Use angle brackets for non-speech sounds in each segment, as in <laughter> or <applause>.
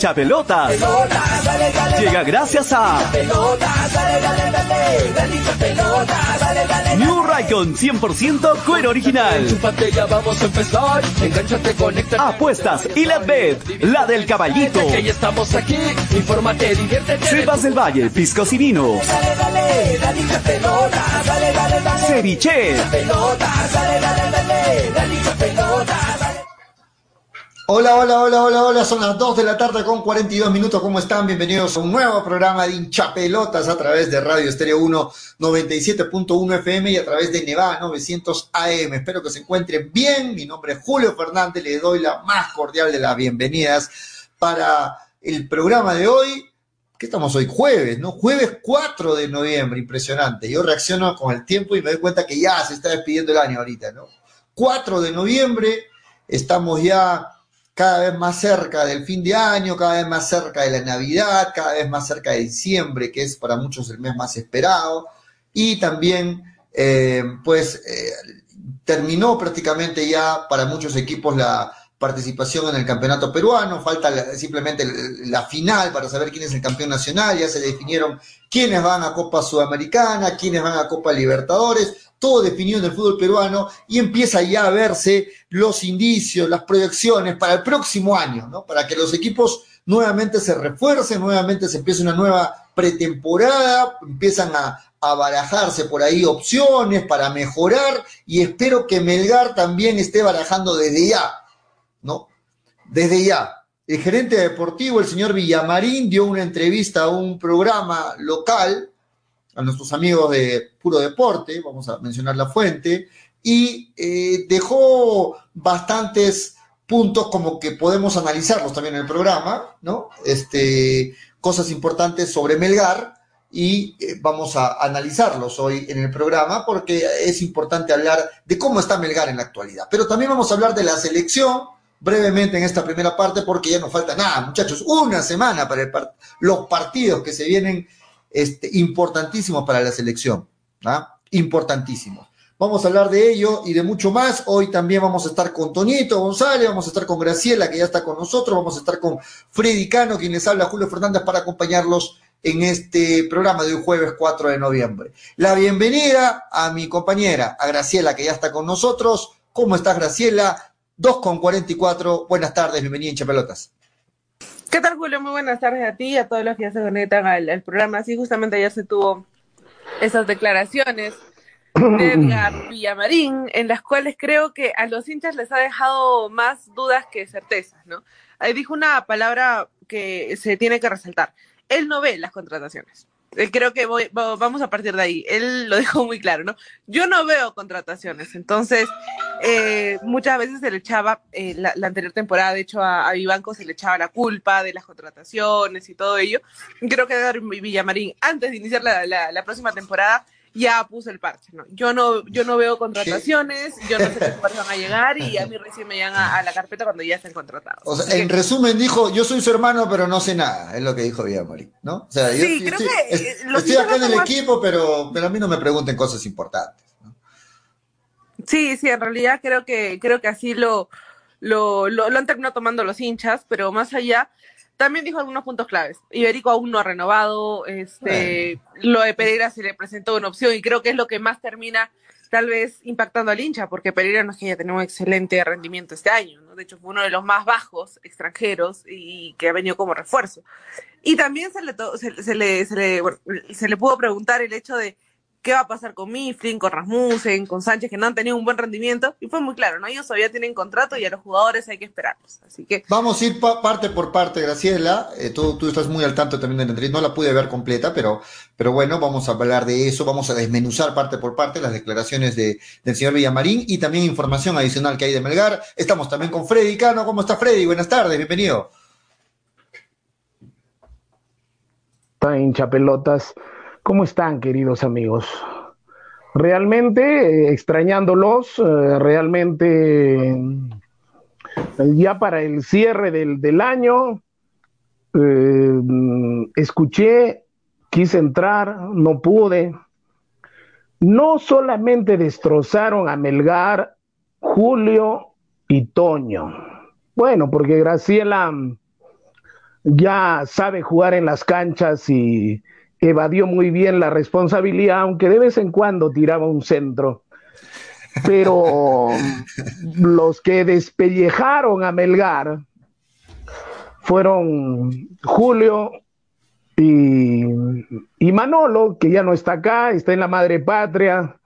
hincha pelotas. Llega gracias a New Raycon 100% cuero original. vamos a empezar. Engánchate, Apuestas y la bet, la del caballito. estamos aquí. Infórmate, diviértete. Cepas del Valle, piscos y vinos. Ceviche. Hola, hola, hola, hola, hola, son las 2 de la tarde con 42 minutos, ¿cómo están? Bienvenidos a un nuevo programa de hinchapelotas a través de Radio Estéreo 1 97.1 FM y a través de Nevada 900 AM. Espero que se encuentren bien, mi nombre es Julio Fernández, le doy la más cordial de las bienvenidas para el programa de hoy, ¿qué estamos hoy? Jueves, ¿no? Jueves 4 de noviembre, impresionante. Yo reacciono con el tiempo y me doy cuenta que ya se está despidiendo el año ahorita, ¿no? 4 de noviembre, estamos ya cada vez más cerca del fin de año, cada vez más cerca de la Navidad, cada vez más cerca de diciembre, que es para muchos el mes más esperado, y también, eh, pues, eh, terminó prácticamente ya para muchos equipos la participación en el campeonato peruano, falta simplemente la final para saber quién es el campeón nacional, ya se definieron quiénes van a Copa Sudamericana, quiénes van a Copa Libertadores, todo definido en el fútbol peruano y empieza ya a verse los indicios, las proyecciones para el próximo año, ¿no? Para que los equipos nuevamente se refuercen, nuevamente se empiece una nueva pretemporada, empiezan a, a barajarse por ahí opciones para mejorar y espero que Melgar también esté barajando desde ya, ¿no? Desde ya. El gerente deportivo, el señor Villamarín, dio una entrevista a un programa local a nuestros amigos de Puro Deporte, vamos a mencionar la fuente, y eh, dejó bastantes puntos como que podemos analizarlos también en el programa, ¿no? Este, cosas importantes sobre Melgar y eh, vamos a analizarlos hoy en el programa porque es importante hablar de cómo está Melgar en la actualidad. Pero también vamos a hablar de la selección brevemente en esta primera parte porque ya no falta nada, muchachos, una semana para los partidos que se vienen este, para la selección, ¿ah? Vamos a hablar de ello y de mucho más. Hoy también vamos a estar con Toñito González, vamos a estar con Graciela, que ya está con nosotros, vamos a estar con Freddy Cano, quien les habla, Julio Fernández, para acompañarlos en este programa de hoy jueves 4 de noviembre. La bienvenida a mi compañera, a Graciela, que ya está con nosotros. ¿Cómo estás, Graciela? 2 con 44. Buenas tardes, bienvenida en Pelotas. ¿Qué tal, Julio? Muy buenas tardes a ti y a todos los que ya se conectan al, programa. Así justamente ayer se tuvo esas declaraciones de Edgar <clears throat> Villamarín, en las cuales creo que a los hinchas les ha dejado más dudas que certezas, ¿no? Ahí dijo una palabra que se tiene que resaltar. Él no ve las contrataciones. Eh, creo que voy, vamos a partir de ahí. Él lo <laughs> dejó muy claro, ¿no? Yo no veo contrataciones, entonces eh, muchas veces se le echaba, eh, la, anterior temporada, de hecho, a, a, Vivanco se le echaba la culpa de las contrataciones y todo ello. Creo que Villamarín, antes de iniciar la, la próxima temporada, ya puso el parche, ¿no? Yo no, yo no veo contrataciones, yo no sé qué van a llegar y a mí recién me llegan a, la carpeta cuando ya estén contratados. O sea, en resumen dijo, yo soy su hermano, pero no sé nada, es lo que dijo Villamori, ¿no? O sea, sí, yo creo estoy, que estoy acá en el equipo, pero, pero a mí no me pregunten cosas importantes. Sí, sí, en realidad creo que, creo que así lo, lo, lo, lo han terminado tomando los hinchas, pero más allá, también dijo algunos puntos claves. Iberico aún no ha renovado, este, lo de Pereira se le presentó una opción y creo que es lo que más termina tal vez impactando al hincha, porque Pereira no es que haya tenido un excelente rendimiento este año, ¿no? De hecho, fue uno de los más bajos extranjeros y que ha venido como refuerzo. Y también se le, se, le, se le, se le pudo preguntar el hecho de qué va a pasar con Mifflin, con Rasmussen, con Sánchez, que no han tenido un buen rendimiento. Y fue muy claro, ¿no? Ellos todavía tienen contrato y a los jugadores hay que esperarlos. Así que. Vamos a ir parte por parte, Graciela. Eh, tú, tú, estás muy al tanto también de la entrevista. No la pude ver completa, pero, pero bueno, vamos a hablar de eso. Vamos a desmenuzar parte por parte las declaraciones de, del señor Villamarín y también información adicional que hay de Melgar. Estamos también con Freddy Cano. ¿Cómo está Freddy? Buenas tardes, bienvenido. Está hincha pelotas. ¿Cómo están, queridos amigos? Realmente eh, extrañándolos, eh, realmente eh, ya para el cierre del, año, escuché, quise entrar, no pude. No solamente destrozaron a Melgar, Julio y Toño. Bueno, porque Graciela ya sabe jugar en las canchas y evadió muy bien la responsabilidad, aunque de vez en cuando tiraba un centro. Pero <laughs> los que despellejaron a Melgar fueron Julio y, y Manolo, que ya no está acá, está en la madre patria.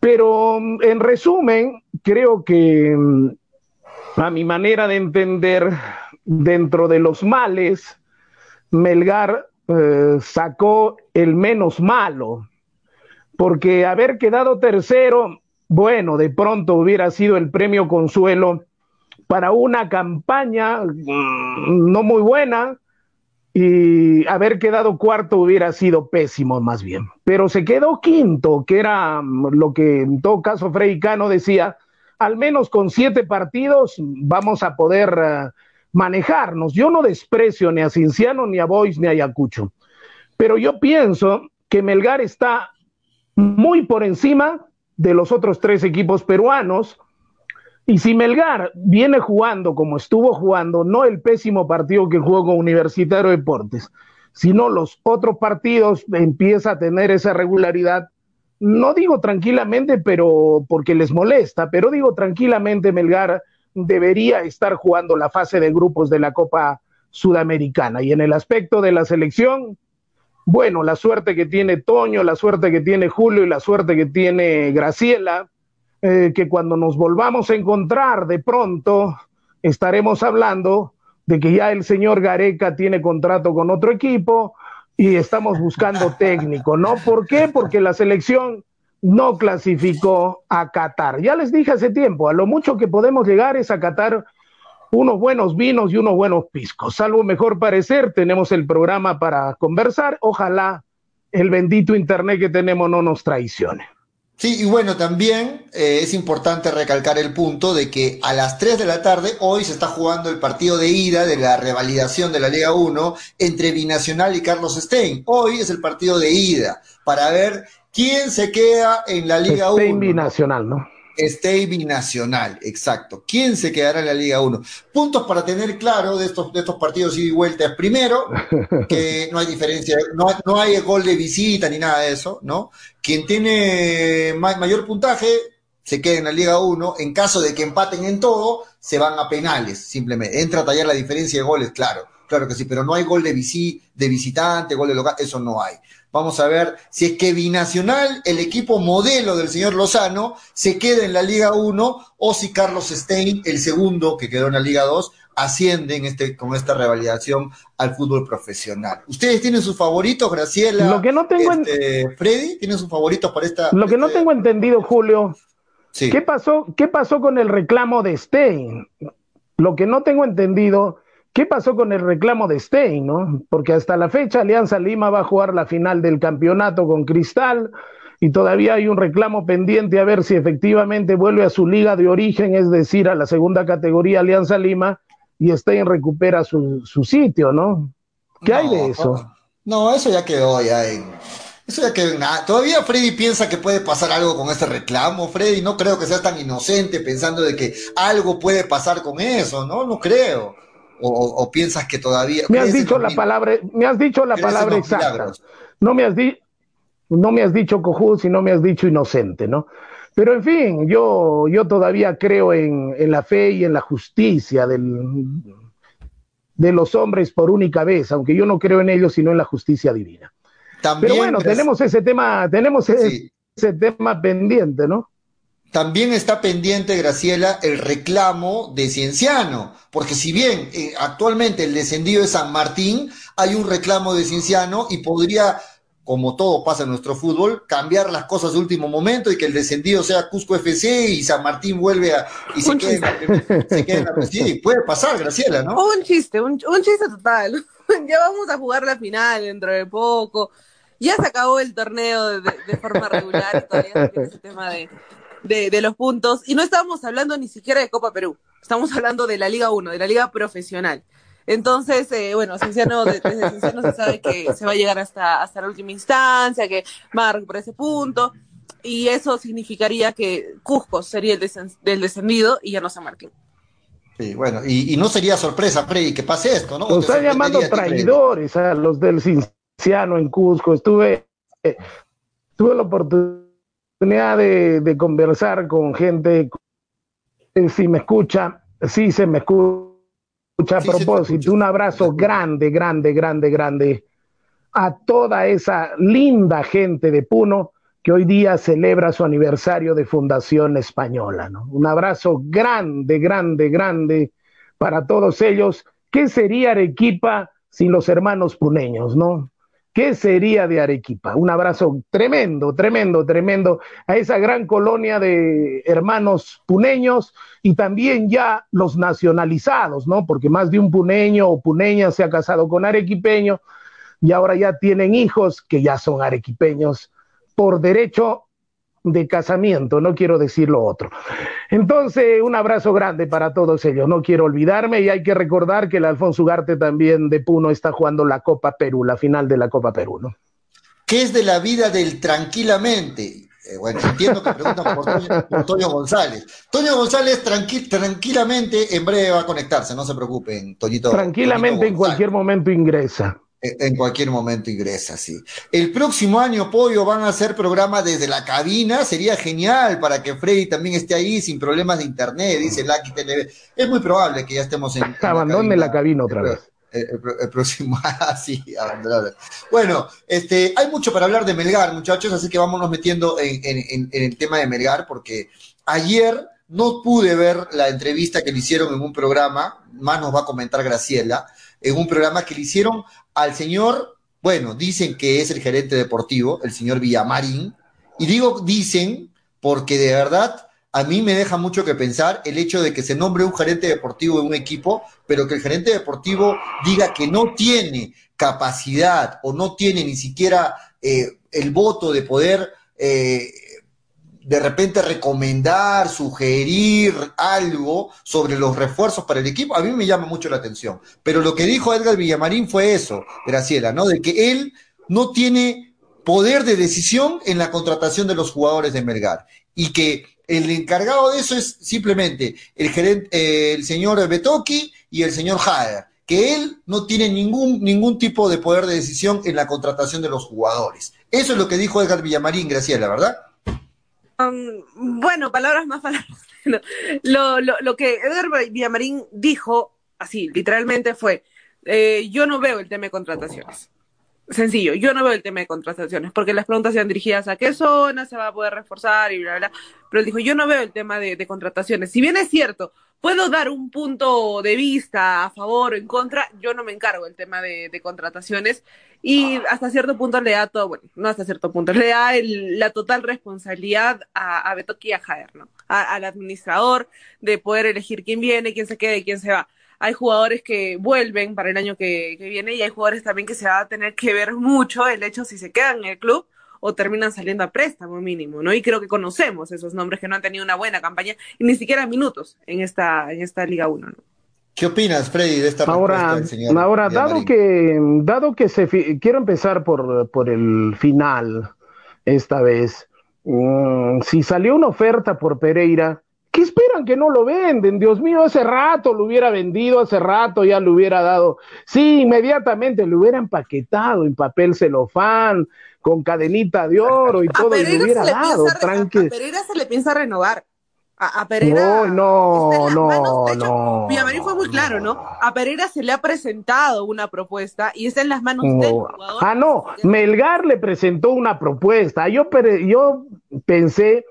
Pero en resumen, creo que a mi manera de entender, dentro de los males, Melgar eh, sacó el menos malo, porque haber quedado tercero, bueno, de pronto hubiera sido el premio consuelo para una campaña mm, no muy buena y haber quedado cuarto hubiera sido pésimo más bien. Pero se quedó quinto, que era mm, lo que en todo caso Freddy Cano decía, al menos con siete partidos vamos a poder uh, manejarnos. Yo no desprecio ni a Cinciano, ni a Boys, ni a Ayacucho, pero yo pienso que Melgar está muy por encima de los otros tres equipos peruanos. Y si Melgar viene jugando como estuvo jugando, no el pésimo partido que jugó con Universitario Deportes, sino los otros partidos, empieza a tener esa regularidad, no digo tranquilamente, pero porque les molesta, pero digo tranquilamente, Melgar debería estar jugando la fase de grupos de la Copa Sudamericana. Y en el aspecto de la selección, bueno, la suerte que tiene Toño, la suerte que tiene Julio y la suerte que tiene Graciela, eh, que cuando nos volvamos a encontrar de pronto estaremos hablando de que ya el señor Gareca tiene contrato con otro equipo, y estamos buscando técnico, ¿no? ¿Por qué? Porque la selección no clasificó a Qatar. Ya les dije hace tiempo, a lo mucho que podemos llegar es a Qatar unos buenos vinos y unos buenos piscos. Salvo mejor parecer, tenemos el programa para conversar. Ojalá el bendito Internet que tenemos no nos traicione. Sí, y bueno, también eh, es importante recalcar el punto de que a las 3 de la tarde hoy se está jugando el partido de ida de la revalidación de la Liga 1 entre Binacional y Carlos Stein. Hoy es el partido de ida para ver quién se queda en la Liga Stein 1. Binacional, ¿no? Stay binacional, exacto. ¿Quién se quedará en la Liga 1? Puntos para tener claro de estos, de estos partidos ida y vuelta es primero, <laughs> que no hay diferencia, no, no hay gol de visita ni nada de eso, ¿no? Quien tiene mayor puntaje se queda en la Liga 1. En caso de que empaten en todo, se van a penales, simplemente. Entra a tallar la diferencia de goles, claro, claro que sí, pero no hay gol de, visi, de visitante, gol de local, eso no hay. Vamos a ver si es que Binacional, el equipo modelo del señor Lozano, se queda en la Liga 1 o si Carlos Stein, el segundo que quedó en la Liga 2, asciende en este, con esta revalidación al fútbol profesional. ¿Ustedes tienen sus favoritos, Graciela? Lo que no tengo este, Freddy, ¿tienen sus favoritos para esta? Lo que no este tengo entendido, Julio, sí. ¿qué, pasó, ¿qué pasó con el reclamo de Stein? Lo que no tengo entendido ¿Qué pasó con el reclamo de Stein, no? Porque hasta la fecha Alianza Lima va a jugar la final del campeonato con Cristal y todavía hay un reclamo pendiente a ver si efectivamente vuelve a su liga de origen, es decir, a la segunda categoría Alianza Lima y Stein recupera su, su sitio, ¿no? ¿Qué no, hay de eso? No, eso ya quedó ya en... Eso ya quedó en nada. Todavía Freddy piensa que puede pasar algo con este reclamo, Freddy. No creo que seas tan inocente pensando de que algo puede pasar con eso, ¿no? No creo o, o, piensas que todavía me has dicho la palabra me has dicho la palabra exacta. milagros? no me has dicho no me has dicho cojudo sino me has dicho inocente no pero en fin yo yo todavía creo en, en la fe y en la justicia del de los hombres por única vez aunque yo no creo en ellos sino en la justicia divina. También, pero bueno tenemos ese tema tenemos sí. ese, ese tema pendiente no también está pendiente, Graciela, el reclamo de Cienciano, porque si bien eh, actualmente el descendido es San Martín, hay un reclamo de Cienciano y podría, como todo pasa en nuestro fútbol, cambiar las cosas de último momento y que el descendido sea Cusco FC y San Martín vuelve a y se quede, en, se quede en la sí, puede pasar, Graciela, ¿no? Un chiste, un, un chiste total. <laughs> ya vamos a jugar la final dentro de poco. Ya se acabó el torneo de, de, de forma regular y todavía no tiene ese tema de de, de, los puntos. Y no estábamos hablando ni siquiera de Copa Perú, estamos hablando de la Liga 1, de la Liga Profesional. Entonces, eh, bueno, Cienciano, desde Cienciano se sabe que se va a llegar hasta, hasta la última instancia, que va a recuperar ese punto, y eso significaría que Cusco sería el, desen, del descendido y ya no San Martín. Sí, bueno, y, no sería sorpresa, Freddy, que pase esto, ¿no? Nos están llamando traidores a los del Cinciano en Cusco. Estuve, tuve la oportunidad de, conversar con gente, eh, si me escucha, sí se me escucha a propósito. Un abrazo grande, grande, grande, grande a toda esa linda gente de Puno que hoy día celebra su aniversario de fundación española. ¿no? Un abrazo grande, grande, grande para todos ellos. ¿Qué sería Arequipa sin los hermanos puneños, no? ¿Qué sería de Arequipa? Un abrazo tremendo, tremendo, tremendo a esa gran colonia de hermanos puneños y también ya los nacionalizados, ¿no? Porque más de un puneño o puneña se ha casado con arequipeño y ahora ya tienen hijos que ya son arequipeños por derecho de casamiento, no quiero decir lo otro. Entonces, un abrazo grande para todos ellos, no quiero olvidarme y hay que recordar que el Alfonso Ugarte también de Puno está jugando la Copa Perú, la final de la Copa Perú, ¿no? ¿Qué es de la vida del tranquilamente? Eh, bueno, entiendo que preguntan por Toño, González. Toño González tranquilamente en breve va a conectarse, no se preocupen, Toñito. Tranquilamente en cualquier momento ingresa. En cualquier momento ingresa, sí. El próximo año, Pollo, van a hacer programa desde la cabina. Sería genial para que Freddy también esté ahí sin problemas de internet, dice Lucky TV. Es muy probable que ya estemos en. Abandone la cabina, otra vez. El, próximo, <laughs> ah, sí. Bueno, este, hay mucho para hablar de Melgar, muchachos, así que vámonos metiendo en, en el tema de Melgar, porque ayer no pude ver la entrevista que le hicieron en un programa, más nos va a comentar Graciela, en un programa que le hicieron al señor, bueno, dicen que es el gerente deportivo, el señor Villamarín, y digo dicen porque de verdad a mí me deja mucho que pensar el hecho de que se nombre un gerente deportivo en un equipo, pero que el gerente deportivo diga que no tiene capacidad o no tiene ni siquiera eh, el voto de poder eh, de repente recomendar, sugerir algo sobre los refuerzos para el equipo, a mí me llama mucho la atención. Pero lo que dijo Edgar Villamarín fue eso, Graciela, ¿no? De que él no tiene poder de decisión en la contratación de los jugadores de Melgar y que el encargado de eso es simplemente el gerente, eh, el señor Betoki y el señor Hader, que él no tiene ningún, ningún tipo de poder de decisión en la contratación de los jugadores. Eso es lo que dijo Edgar Villamarín, Graciela, ¿verdad? Bueno, palabras más <laughs> palabras. lo, que Edgar Villamarín dijo, así, literalmente fue, eh, yo no veo el tema de contrataciones. Sencillo, yo no veo el tema de contrataciones, porque las preguntas sean dirigidas a qué zona se va a poder reforzar y bla, bla. Pero él dijo, yo no veo el tema de, de contrataciones. Si bien es cierto, puedo dar un punto de vista a favor o en contra, yo no me encargo del tema de, contrataciones y hasta cierto punto le da todo, bueno, no hasta cierto punto, le da la total responsabilidad a, a Betoki y a Jaer, ¿no? al administrador de poder elegir quién viene, quién se queda quién se va. Hay jugadores que vuelven para el año que, que viene y hay jugadores también que se va a tener que ver mucho el hecho si se quedan en el club o terminan saliendo a préstamo mínimo, ¿no? Y creo que conocemos esos nombres que no han tenido una buena campaña y ni siquiera minutos en esta, en esta Liga 1, ¿no? ¿Qué opinas, Freddy, de esta ahora, señor Ahora, dado que, dado que se quiero empezar por, por el final esta vez. Mm, si salió una oferta por Pereira, ¿qué esperan que no lo venden? Dios mío, hace rato lo hubiera vendido, hace rato ya lo hubiera dado. Sí, inmediatamente lo hubiera empaquetado en papel celofán, con cadenita de oro y todo, y le hubiera dado, tranqui. A Pereira se le piensa renovar. A, Pereira. No, no, no, no. Villamarín fue muy claro, ¿no? A Pereira se le ha presentado una propuesta y está en las manos del jugador. Ah, no, Melgar le presentó una propuesta. Yo, yo pensé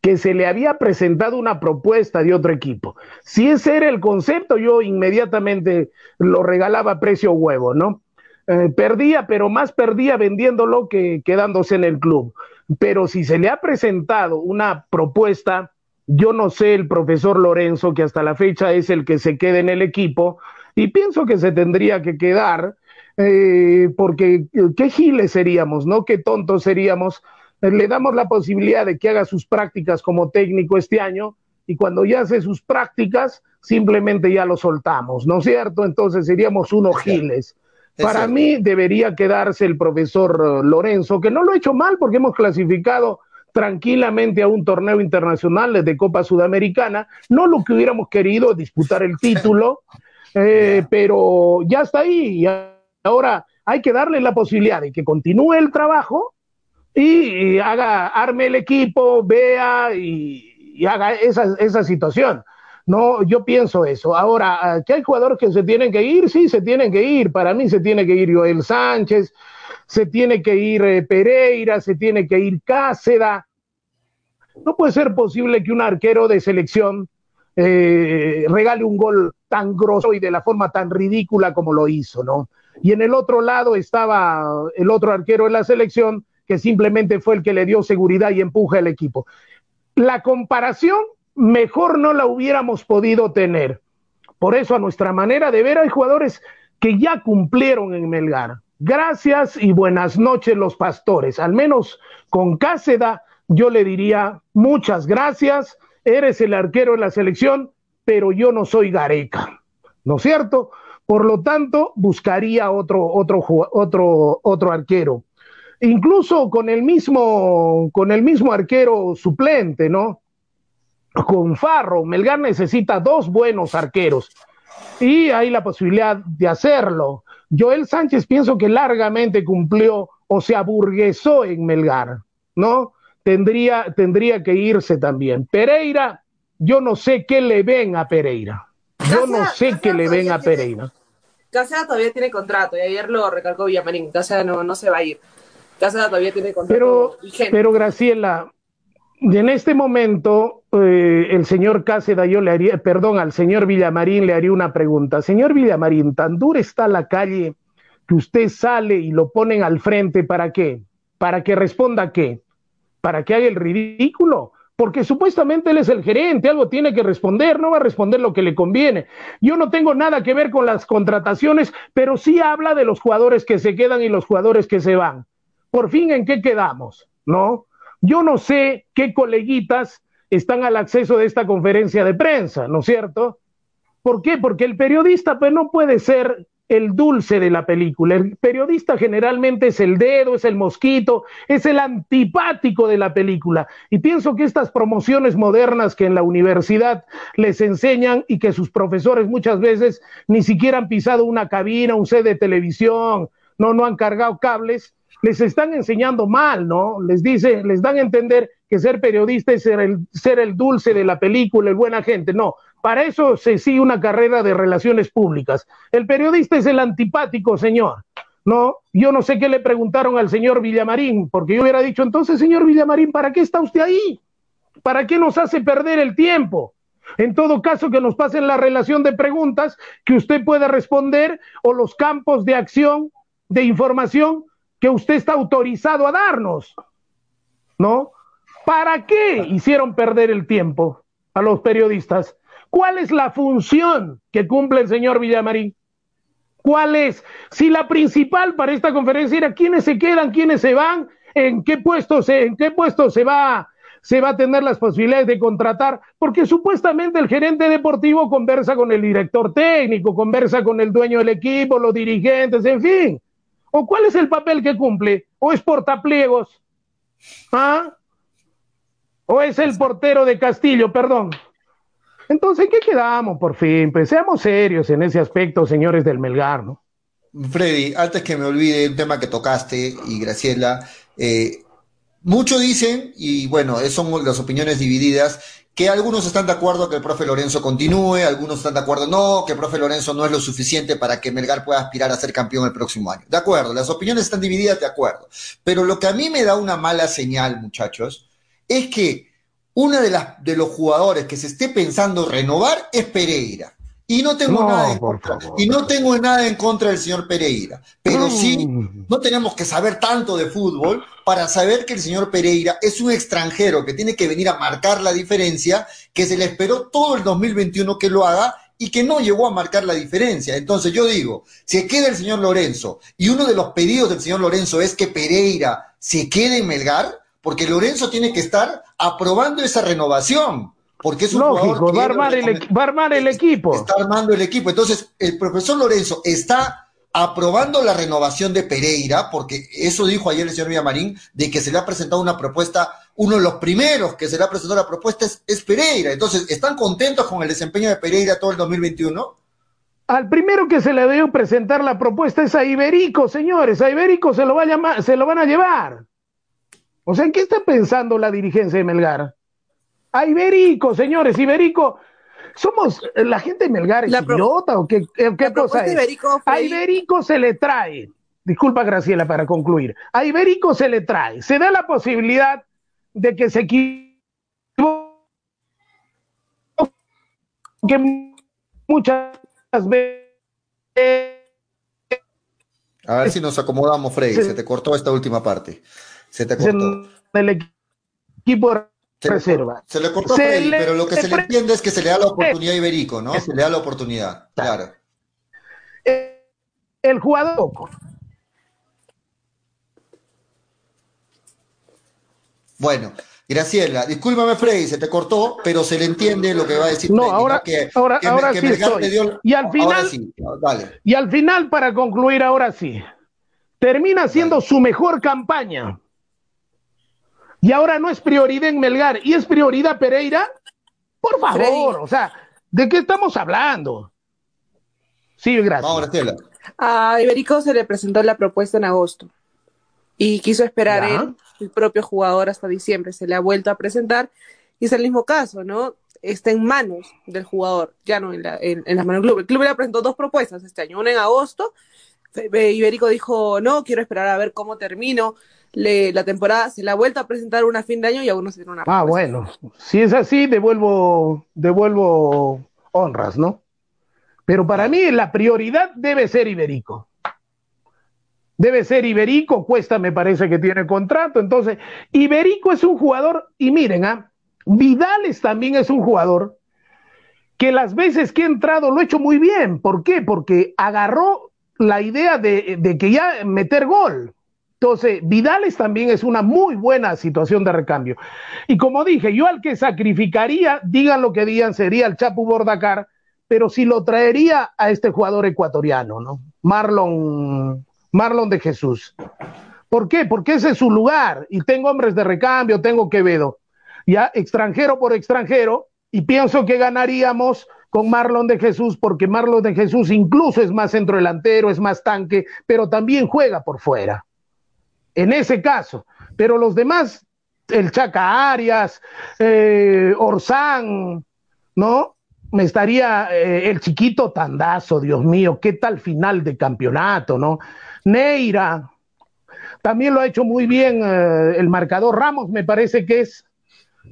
que se le había presentado una propuesta de otro equipo. Si ese era el concepto, yo inmediatamente lo regalaba a precio huevo, ¿no? Eh, perdía, pero más perdía vendiéndolo que quedándose en el club. Pero si se le ha presentado una propuesta, yo no sé el profesor Lorenzo, que hasta la fecha es el que se queda en el equipo, y pienso que se tendría que quedar, eh, porque qué giles seríamos, ¿no? Qué tontos seríamos. Le damos la posibilidad de que haga sus prácticas como técnico este año, y cuando ya hace sus prácticas, simplemente ya lo soltamos, ¿no es cierto? Entonces seríamos unos giles. Para mí debería quedarse el profesor Lorenzo, que no lo ha hecho mal porque hemos clasificado tranquilamente a un torneo internacional de Copa Sudamericana, no lo que hubiéramos querido, disputar el título, eh, pero ya está ahí. Y ahora hay que darle la posibilidad de que continúe el trabajo y, haga, arme el equipo, vea y, haga esa, esa situación. No, yo pienso eso. Ahora, ¿que hay jugadores que se tienen que ir? Sí, se tienen que ir. Para mí se tiene que ir Joel Sánchez, se tiene que ir eh, Pereira, se tiene que ir Cáceda. No puede ser posible que un arquero de selección eh, regale un gol tan grosso y de la forma tan ridícula como lo hizo, ¿no? Y en el otro lado estaba el otro arquero de la selección que simplemente fue el que le dio seguridad y empuja al equipo. La comparación mejor no la hubiéramos podido tener. Por eso, a nuestra manera de ver, hay jugadores que ya cumplieron en Melgar. Gracias y buenas noches, los pastores. Al menos con Cáceda, yo le diría muchas gracias. Eres el arquero de la selección, pero yo no soy Gareca. ¿No es cierto? Por lo tanto, buscaría otro, otro, otro, otro arquero. Incluso con el mismo, con el mismo arquero suplente, ¿no? con Farro. Melgar necesita dos buenos arqueros y hay la posibilidad de hacerlo. Joel Sánchez pienso que largamente cumplió o se aburguesó en Melgar, ¿no? Tendría, tendría que irse también. Pereira, yo no sé qué le ven a Pereira. Yo no sé qué le ven a Pereira. Cáceres todavía tiene contrato y ayer lo recalcó Villamarín. Cáceres no, no se va a ir. Cáceres todavía tiene contrato. Pero, pero Graciela, en este momento, eh, el señor Cáceda, yo le haría, perdón, al señor Villamarín le haría una pregunta. Señor Villamarín, tan dura está la calle que usted sale y lo ponen al frente, ¿para qué? ¿Para que responda qué? ¿Para que haga el ridículo? Porque supuestamente él es el gerente, algo tiene que responder, no va a responder lo que le conviene. Yo no tengo nada que ver con las contrataciones, pero sí habla de los jugadores que se quedan y los jugadores que se van. Por fin, ¿en qué quedamos? ¿No? Yo no sé qué coleguitas están al acceso de esta conferencia de prensa, ¿no es cierto? ¿Por qué? Porque el periodista pues, no puede ser el dulce de la película. El periodista generalmente es el dedo, es el mosquito, es el antipático de la película. Y pienso que estas promociones modernas que en la universidad les enseñan y que sus profesores muchas veces ni siquiera han pisado una cabina, un set de televisión, no, no han cargado cables, les están enseñando mal, ¿no? Les dice, les dan a entender que ser periodista es ser el, ser el dulce de la película, el buena gente. No, para eso se sigue una carrera de relaciones públicas. El periodista es el antipático, señor. No, yo no sé qué le preguntaron al señor Villamarín, porque yo hubiera dicho, entonces, señor Villamarín, ¿para qué está usted ahí? ¿Para qué nos hace perder el tiempo? En todo caso, que nos pasen la relación de preguntas que usted pueda responder o los campos de acción, de información que usted está autorizado a darnos, ¿no? ¿Para qué hicieron perder el tiempo a los periodistas? ¿Cuál es la función que cumple el señor Villamarín? ¿Cuál es? Si la principal para esta conferencia era quiénes se quedan, quiénes se van, en qué puesto se, en qué se va, se va a tener las posibilidades de contratar, porque supuestamente el gerente deportivo conversa con el director técnico, conversa con el dueño del equipo, los dirigentes, en fin. ¿O cuál es el papel que cumple? ¿O es portapliegos? ¿Ah? ¿O es el portero de Castillo? Perdón. Entonces, ¿qué quedamos por fin? Pues seamos serios en ese aspecto, señores del Melgar, ¿no? Freddy, antes que me olvide un tema que tocaste y Graciela, eh, muchos dicen, y bueno, son las opiniones divididas, que algunos están de acuerdo que el profe Lorenzo continúe, algunos están de acuerdo no, que el profe Lorenzo no es lo suficiente para que Melgar pueda aspirar a ser campeón el próximo año. De acuerdo, las opiniones están divididas, de acuerdo. Pero lo que a mí me da una mala señal, muchachos, es que uno de, las, de los jugadores que se esté pensando renovar es Pereira. Y no tengo nada en contra. Y no tengo nada en contra del señor Pereira. Pero sí, no tenemos que saber tanto de fútbol para saber que el señor Pereira es un extranjero que tiene que venir a marcar la diferencia, que se le esperó todo el 2021 que lo haga y que no llegó a marcar la diferencia. Entonces yo digo, si queda el señor Lorenzo y uno de los pedidos del señor Lorenzo es que Pereira se quede en Melgar, porque Lorenzo tiene que estar aprobando esa renovación porque es un Lógico, va a, armar el, va a armar el equipo. Está armando el equipo. Entonces, el profesor Lorenzo está aprobando la renovación de Pereira, porque eso dijo ayer el señor Villamarín, de que se le ha presentado una propuesta uno de los primeros que será presentado la propuesta es, es Pereira. Entonces, ¿están contentos con el desempeño de Pereira todo el 2021? Al primero que se le debe presentar la propuesta es a Iberico, señores. A Iberico se lo, va a llamar, se lo van a llevar. O sea, ¿en qué está pensando la dirigencia de Melgar? A Iberico, señores. Iberico, ¿somos la gente de Melgar es idiota o qué, qué cosa es? Iberico, a Iberico se le trae, disculpa Graciela para concluir, a Iberico se le trae, se da la posibilidad de que se equivoque muchas a ver si nos acomodamos, Freddy. Se, te cortó esta última parte. Se te cortó. El equipo de reserva. Se le cortó a Freddy, pero lo que se le entiende es que se le da la oportunidad a Iberico, ¿no? Se le da la oportunidad, claro. El jugador. Bueno, Graciela, discúlpame Freddy, se te cortó, pero se le entiende lo que va a decir. No, ahora, que, ahora, ahora sí estoy. y al final, y al final, para concluir, ahora sí, termina siendo su mejor campaña. Y ahora no es prioridad en Melgar, y es prioridad Pereira. Por favor, o sea, ¿de qué estamos hablando? Sí, gracias. Graciela. A Iberico se le presentó la propuesta en agosto y quiso esperar él el propio jugador hasta diciembre. Se le ha vuelto a presentar y es el mismo caso, ¿no? Está en manos del jugador, ya no en, la, en, las manos del club. El club le presentó dos propuestas este año, una en agosto. Ibérico dijo, no, quiero esperar a ver cómo termino le, la temporada. Se le ha vuelto a presentar una fin de año y aún no se tiene una Ah, bueno, si es así, devuelvo, devuelvo honras, ¿no? Pero para mí la prioridad debe ser Iberico. Debe ser Iberico, Cuesta me parece que tiene contrato. Entonces, Iberico es un jugador, y miren, ¿ah? Vidales también es un jugador que las veces que ha entrado lo ha hecho muy bien. ¿Por qué? Porque agarró la idea de, de que ya meter gol. Entonces, Vidales también es una muy buena situación de recambio. Y como dije, yo al que sacrificaría, digan lo que digan, sería el Chapu Bordacar, pero si lo traería a este jugador ecuatoriano, ¿no? Marlon Marlon de Jesús. ¿Por qué? Porque ese es su lugar y tengo hombres de recambio, tengo Quevedo. Ya extranjero por extranjero y pienso que ganaríamos con Marlon de Jesús porque Marlon de Jesús incluso es más centro delantero, es más tanque, pero también juega por fuera. En ese caso, pero los demás, el Chaca Arias, eh, Orsán, ¿no? me estaría eh, el chiquito Tandazo, Dios mío, qué tal final de campeonato, ¿no? Neira, también lo ha hecho muy bien eh, el marcador Ramos, me parece que es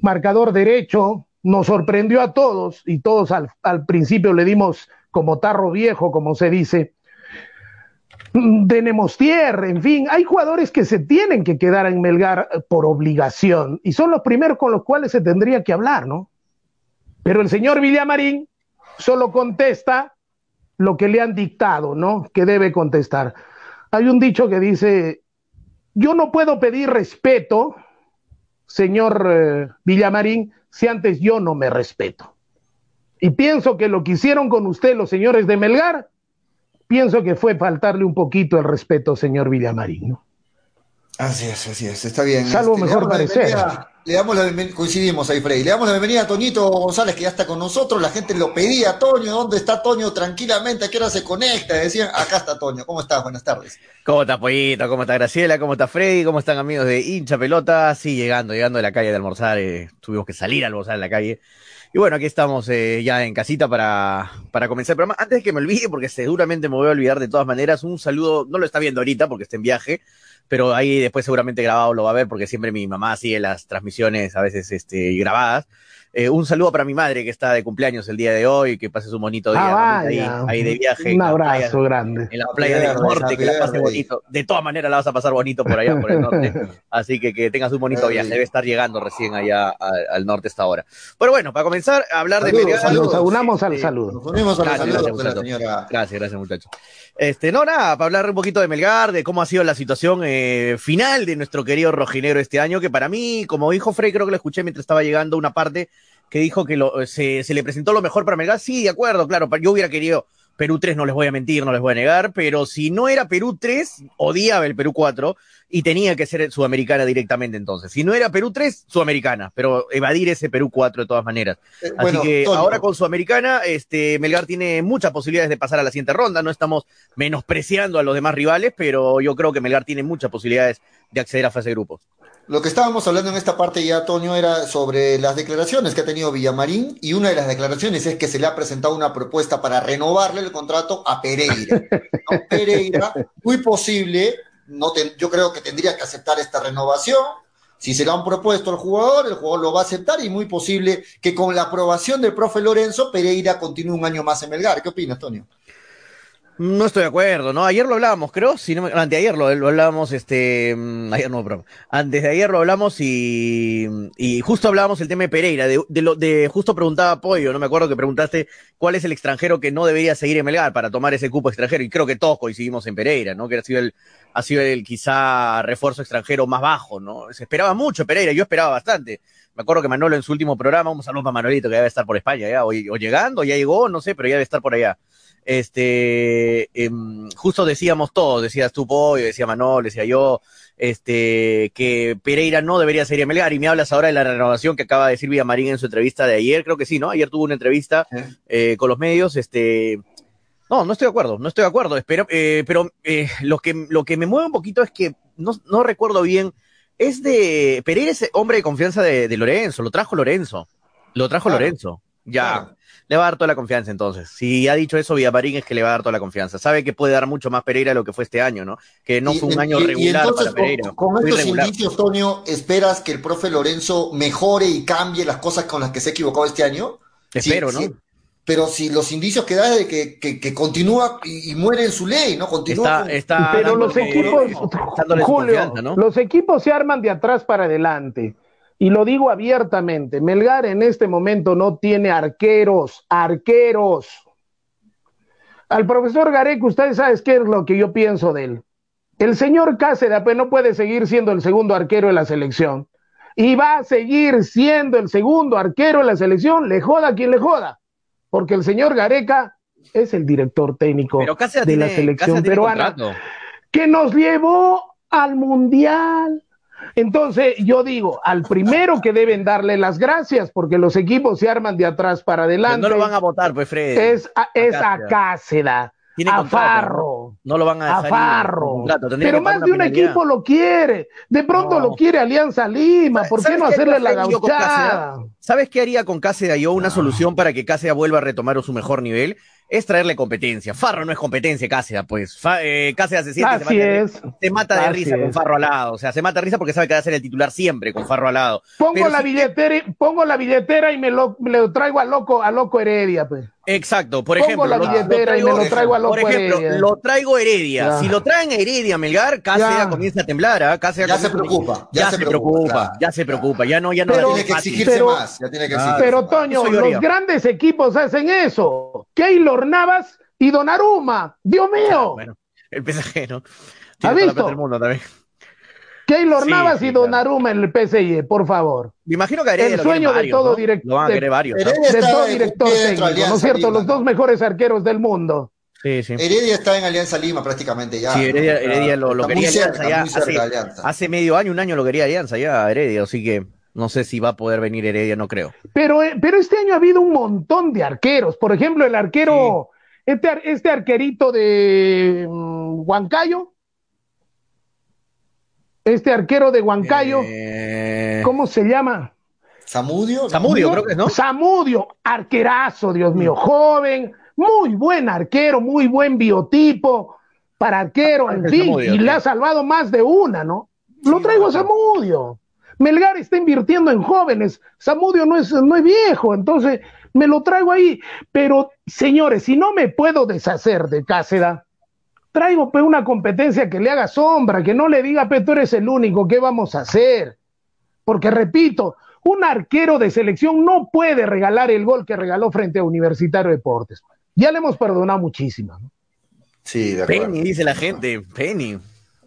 marcador derecho, nos sorprendió a todos y todos al, al principio le dimos como tarro viejo, como se dice. De Nemostier, en fin, hay jugadores que se tienen que quedar en Melgar por obligación y son los primeros con los cuales se tendría que hablar, ¿no? Pero el señor Villamarín solo contesta lo que le han dictado, ¿no? Que debe contestar. Hay un dicho que dice, yo no puedo pedir respeto, señor eh, Villamarín, si antes yo no me respeto. Y pienso que lo que hicieron con usted los señores de Melgar, pienso que fue faltarle un poquito el respeto, señor Villamarín. ¿no? Así es, así es, está bien. Salvo este, mejor parecer. Le damos la bienvenida, coincidimos ahí, Freddy. Le damos la bienvenida a Toñito González, que ya está con nosotros. La gente lo pedía, Toño, ¿dónde está Toño? Tranquilamente, ¿a qué hora se conecta? Decían, acá está Toño. ¿Cómo estás? Buenas tardes. ¿Cómo está Pollito? ¿Cómo está Graciela? ¿Cómo está Freddy? ¿Cómo están amigos de hincha pelota? Sí, llegando, llegando de la calle de almorzar. Eh, tuvimos que salir a almorzar en la calle. Y bueno, aquí estamos eh, ya en casita para, para comenzar el programa. Antes de que me olvide, porque seguramente me voy a olvidar de todas maneras, un saludo, no lo está viendo ahorita porque está en viaje, pero ahí después seguramente grabado lo va a ver porque siempre mi mamá sigue las transmisiones a veces este, grabadas. Eh, un saludo para mi madre que está de cumpleaños el día de hoy, que pase un bonito día ah, ahí, de viaje. Un abrazo grande. En la playa del norte, que la pase bonito. De todas maneras la vas a pasar bonito por allá, por el norte. <laughs> Así que que tengas un bonito viaje. Debe estar llegando recién allá al, norte esta hora. Pero bueno, para comenzar a hablar de Melgar. Nos unamos al saludo. Nos unimos al saludo Gracias, gracias muchachos. Este, no, nada, para hablar un poquito de Melgar, de cómo ha sido la situación eh, final de nuestro querido rojinero este año, que para mí, como dijo Frey, creo que lo escuché mientras estaba llegando una parte que dijo que lo, se, se, le presentó lo mejor para Melgar. Sí, de acuerdo, claro, yo hubiera querido Perú 3 no les voy a mentir, no les voy a negar, pero si no era Perú 3, odiaba el Perú 4 y tenía que ser sudamericana directamente entonces. Si no era Perú 3, sudamericana, pero evadir ese Perú 4 de todas maneras. Eh, Así bueno, que ahora con Sudamericana, este, Melgar tiene muchas posibilidades de pasar a la siguiente ronda. No estamos menospreciando a los demás rivales, pero yo creo que Melgar tiene muchas posibilidades de acceder a fase de grupos. Lo que estábamos hablando en esta parte ya, Toño, era sobre las declaraciones que ha tenido Villamarín y una de las declaraciones es que se le ha presentado una propuesta para renovarle el contrato a Pereira. ¿no? <laughs> Pereira, muy posible, no te- yo creo que tendría que aceptar esta renovación. Si se lo han propuesto al jugador, el jugador lo va a aceptar y muy posible que con la aprobación del profe Lorenzo, Pereira continúe un año más en Melgar. ¿Qué opinas, Toño? No estoy de acuerdo, ¿no? Ayer lo hablábamos, creo, si no me- anteayer lo, lo hablábamos, este, mm, ayer no, broma. Antes de ayer lo hablamos y, y justo hablábamos el tema de Pereira, de, de lo, de, justo preguntaba Pollo, no me acuerdo que preguntaste cuál es el extranjero que no debería seguir en Melgar para tomar ese cupo extranjero, y creo que todos coincidimos en Pereira, ¿no? Que ha sido el, ha sido el quizá refuerzo extranjero más bajo, ¿no? Se esperaba mucho Pereira, yo esperaba bastante. Me acuerdo que Manolo en su último programa, un saludo para Manolito, que debe estar por España ya, o, o llegando, ya llegó, no sé, pero ya debe estar por allá este, em, justo decíamos todos, decías tú, Pollo, decía Manol, decía yo, este, que Pereira no debería en Melgar, y me hablas ahora de la renovación que acaba de decir Villamarín en su entrevista de ayer, creo que sí, ¿no? Ayer tuvo una entrevista eh, con los medios, este, no, no estoy de acuerdo, no estoy de acuerdo, espero, eh, pero eh, lo, que, lo que me mueve un poquito es que no, no recuerdo bien, es de, Pereira es hombre de confianza de, de Lorenzo, lo trajo Lorenzo, lo trajo Claro. Lorenzo, ya. Claro. Le va a dar toda la confianza entonces. Si ha dicho eso Villamarín es que le va a dar toda la confianza. Sabe que puede dar mucho más Pereira de lo que fue este año, ¿no? Que no Y- fue un año y- y regular entonces, para Pereira. Con, estos indicios, Toño, ¿esperas que el profe Lorenzo mejore y cambie las cosas con las que se ha equivocado este año? Espero, Sí, ¿no? sí. Pero si los indicios que da es de que, que- que continúa y, y muere en su ley, ¿no? Continúa Está, con- está Pero los equipos, Julio, ¿no? los equipos se arman de atrás para adelante. Y lo digo abiertamente, Melgar en este momento no tiene arqueros, arqueros. Al profesor Gareca, ustedes saben qué es lo que yo pienso de él. El señor Cáceres no puede seguir siendo el segundo arquero de la selección. Y va a seguir siendo el segundo arquero de la selección, le joda quien le joda. Porque el señor Gareca es el director técnico Pero de la selección peruana contrato. que nos llevó al mundial. Entonces, yo digo, al primero que deben darle las gracias, porque los equipos se arman de atrás para Pero adelante, no lo van a votar, pues, Fred. es a, es a Cáceres. Cáceda, Tiene a contrato, Farro, No lo van a a dejar Farro. Tendría Pero más de un penalidad. equipo lo quiere. De pronto No. lo quiere Alianza Lima. ¿Por qué ¿Sabes no hacerle la gauchada? ¿Sabes qué haría con Cáceres yo? Una solución para que Cáceres vuelva a retomar su mejor nivel es traerle competencia. Farro no es competencia, Cáceres, pues. Fa, eh, se siente, se Así mata, de- es. se mata de Así risa con. Farro al lado. O sea, se mata de risa porque sabe que va a ser el titular siempre con Farro al lado. Pongo Pero la si- billetera, y- pongo la billetera y me lo, me lo traigo a loco, a loco Heredia, pues. Exacto, por Pongo ejemplo. la lo- lo billetera y me lo traigo a Por loco ejemplo, Heredia. lo traigo Heredia. Ya. Si lo traen a Heredia Melgar, Ya. comienza a temblar, ¿ah? Cáceres Ya se preocupa, Ya, se preocupa, claro, ya se preocupa. Ya no, ya no Pero- tiene que exigirse Pero- más, ya tiene que Ah, Pero. Toño, los grandes equipos hacen eso. Keylor Navas y Donnarumma. Dios mío. Bueno, <laughs> el PSG, ¿no? ¿Ha Tiene visto? mundo también. Keylor Sí, Navas sí, y claro. Donnarumma en el PSG, por favor. Me imagino que Heredia El sueño de todo ¿no? direct- Lo van a de- querer varios. ¿ah? Heredia De está todo director ¿no es cierto? Lima, Los dos ¿no? mejores arqueros del mundo. Sí, sí. Heredia está en Alianza Lima prácticamente ya. Sí, Heredia, Heredia lo, lo quería cerca, Alianza ya hace, Alianza. hace medio año, un año lo quería Alianza ya Heredia, así que no sé si va a poder venir Heredia, no creo. Pero, eh, pero este año ha habido un montón de arqueros. Por ejemplo, el arquero, este, este arquerito de mm, Huancayo. Este arquero de Huancayo, Eh, ¿cómo se llama? Zamudio. ¿no? Zamudio, creo que es, ¿no? Zamudio, arquerazo, Dios mío, joven, muy buen arquero, muy buen biotipo para arquero, en el fin, y le ha salvado más de una, ¿no? Lo traigo a Zamudio. Melgar está invirtiendo en jóvenes. Zamudio no es, no es viejo, entonces me lo traigo ahí. Pero, señores, si no me puedo deshacer de Cáceres, traigo una competencia que le haga sombra, que no le diga, pe, tú eres el único, ¿qué vamos a hacer? Porque repito, un arquero de selección no puede regalar el gol que regaló frente a Universitario Deportes. Ya le hemos perdonado muchísimo. ¿no? Sí, de acuerdo. Penny, dice la gente, Penny.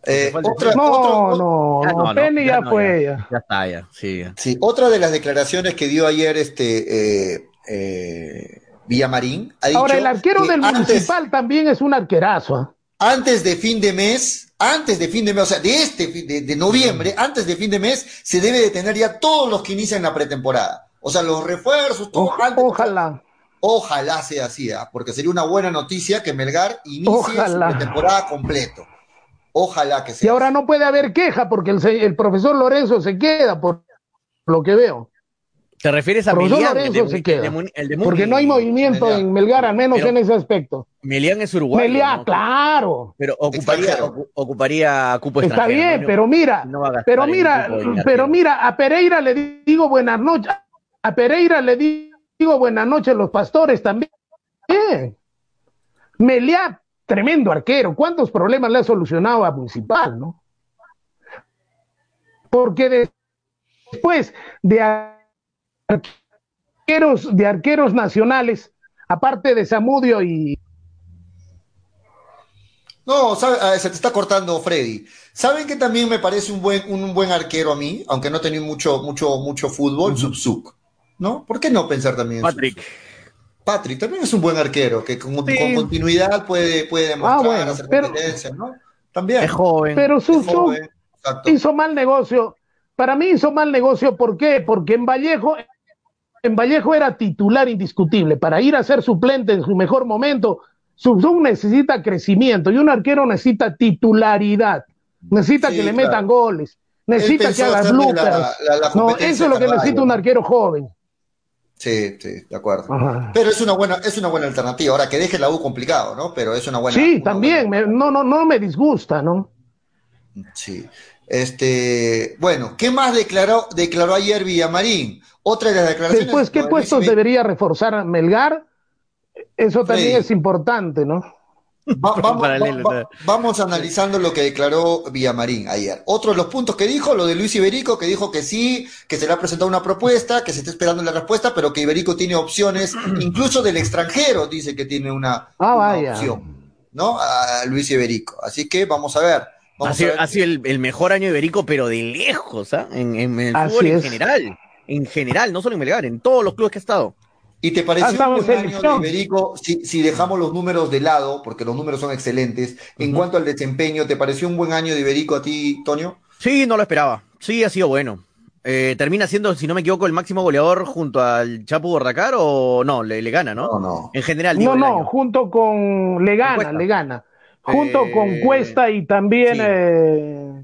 Eh, otra, No, otro- no, Ya no, no, no, Penny ya, fue. ya. ya. Ya está, ya, sí. ya. Sí, otra de las declaraciones que dio ayer este eh, eh, Villamarín, ha dicho Ahora, el arquero que del antes- municipal también es un arquerazo. ¿ah? antes de fin de mes, antes de fin de mes, o sea, de este fin de, de noviembre, antes de fin de mes, se debe de tener ya todos los que inician la pretemporada. O sea, los refuerzos, todo antes- ojalá. Ojalá sea así, ¿ah? porque sería una buena noticia que Melgar inicie Ojalá. su pretemporada completo. Ojalá que Y sea. ahora no puede haber queja porque el, el profesor Lorenzo se queda, por lo que veo. ¿Te refieres a Profesor Melián? Lorenzo el de, se el queda. de Muni- el de Porque no hay movimiento en Melgar, al menos Pero- en ese aspecto. Melián es uruguayo. Meliá, ¿no? claro. Pero ocuparía, ocuparía cupo Está extranjero, bien, ¿no? pero mira, No pero mira, pero mira, a Pereira le digo buenas noches. A Pereira le digo buenas noches los pastores también. Meliá, tremendo arquero. ¿Cuántos problemas le ha solucionado a Municipal, no? Porque después de arqueros, de arqueros nacionales, aparte de Zamudio y No, sabe- ah, se te está cortando Freddy. ¿Saben que también me parece un buen, un, buen arquero a mí? Aunque no he tenido mucho, mucho, mucho fútbol, Subsuk. ¿No? ¿Por qué no pensar también en Patrick. Patrick también es un buen arquero, que con, Sí. con continuidad puede, puede demostrar, Ah, bueno, hacer pero- competencia, ¿no? También. Es joven. pero Es su, joven, exacto. hizo mal negocio. Para mí hizo mal negocio, ¿por qué? Porque en Vallejo, en Vallejo era titular indiscutible. Para ir a ser suplente en su mejor momento, Subsub necesita crecimiento y un arquero necesita titularidad. Necesita Sí, que le claro. metan goles. Necesita que haga bloopers. la- la- la no, eso es lo a que necesita un arquero joven. Sí, sí, de acuerdo. Pero es una buena, es una buena alternativa. Ahora que deje la U complicado, ¿no? Pero es una buena. sí, una también. buena- me- no, no, no me disgusta, ¿no? Sí. Este, bueno, ¿qué más declaró, declaró ayer Villamarín? Otra de las declaraciones. Después, ¿qué lo de puestos debería reforzar Melgar? Eso también es importante, ¿no? Va- vamos, Paralelo, va- va- vamos analizando lo que declaró Villamarín ayer. Otro de los puntos que dijo, lo de Luis Iberico, que dijo que sí, que se le ha presentado una propuesta, que se está esperando la respuesta, pero que Iberico tiene opciones, <clears throat> incluso del extranjero, dice que tiene una, Ah, una vaya. opción, ¿no? A Luis Iberico. Así que vamos a ver. Ha a sido, ver. ha sido el, el mejor año iberico, pero de lejos, ¿ah? En, en el Así fútbol en general. En general, no solo en Melgar, en todos los clubes que ha estado. ¿Y te pareció un en buen año de. Iberico si, si dejamos los números de lado, porque los números son excelentes? En cuanto al desempeño, ¿te pareció un buen año de Iberico a ti, Toño? Sí, no lo esperaba. Sí, ha sido bueno. Eh, termina siendo, si no me equivoco, el máximo goleador junto al Chapu Bordacar o no, le, le gana, ¿no? No, no. En general, digo, No, no, año. junto con le gana, Cuesta. le gana. Junto Eh, con Cuesta y también sí. eh,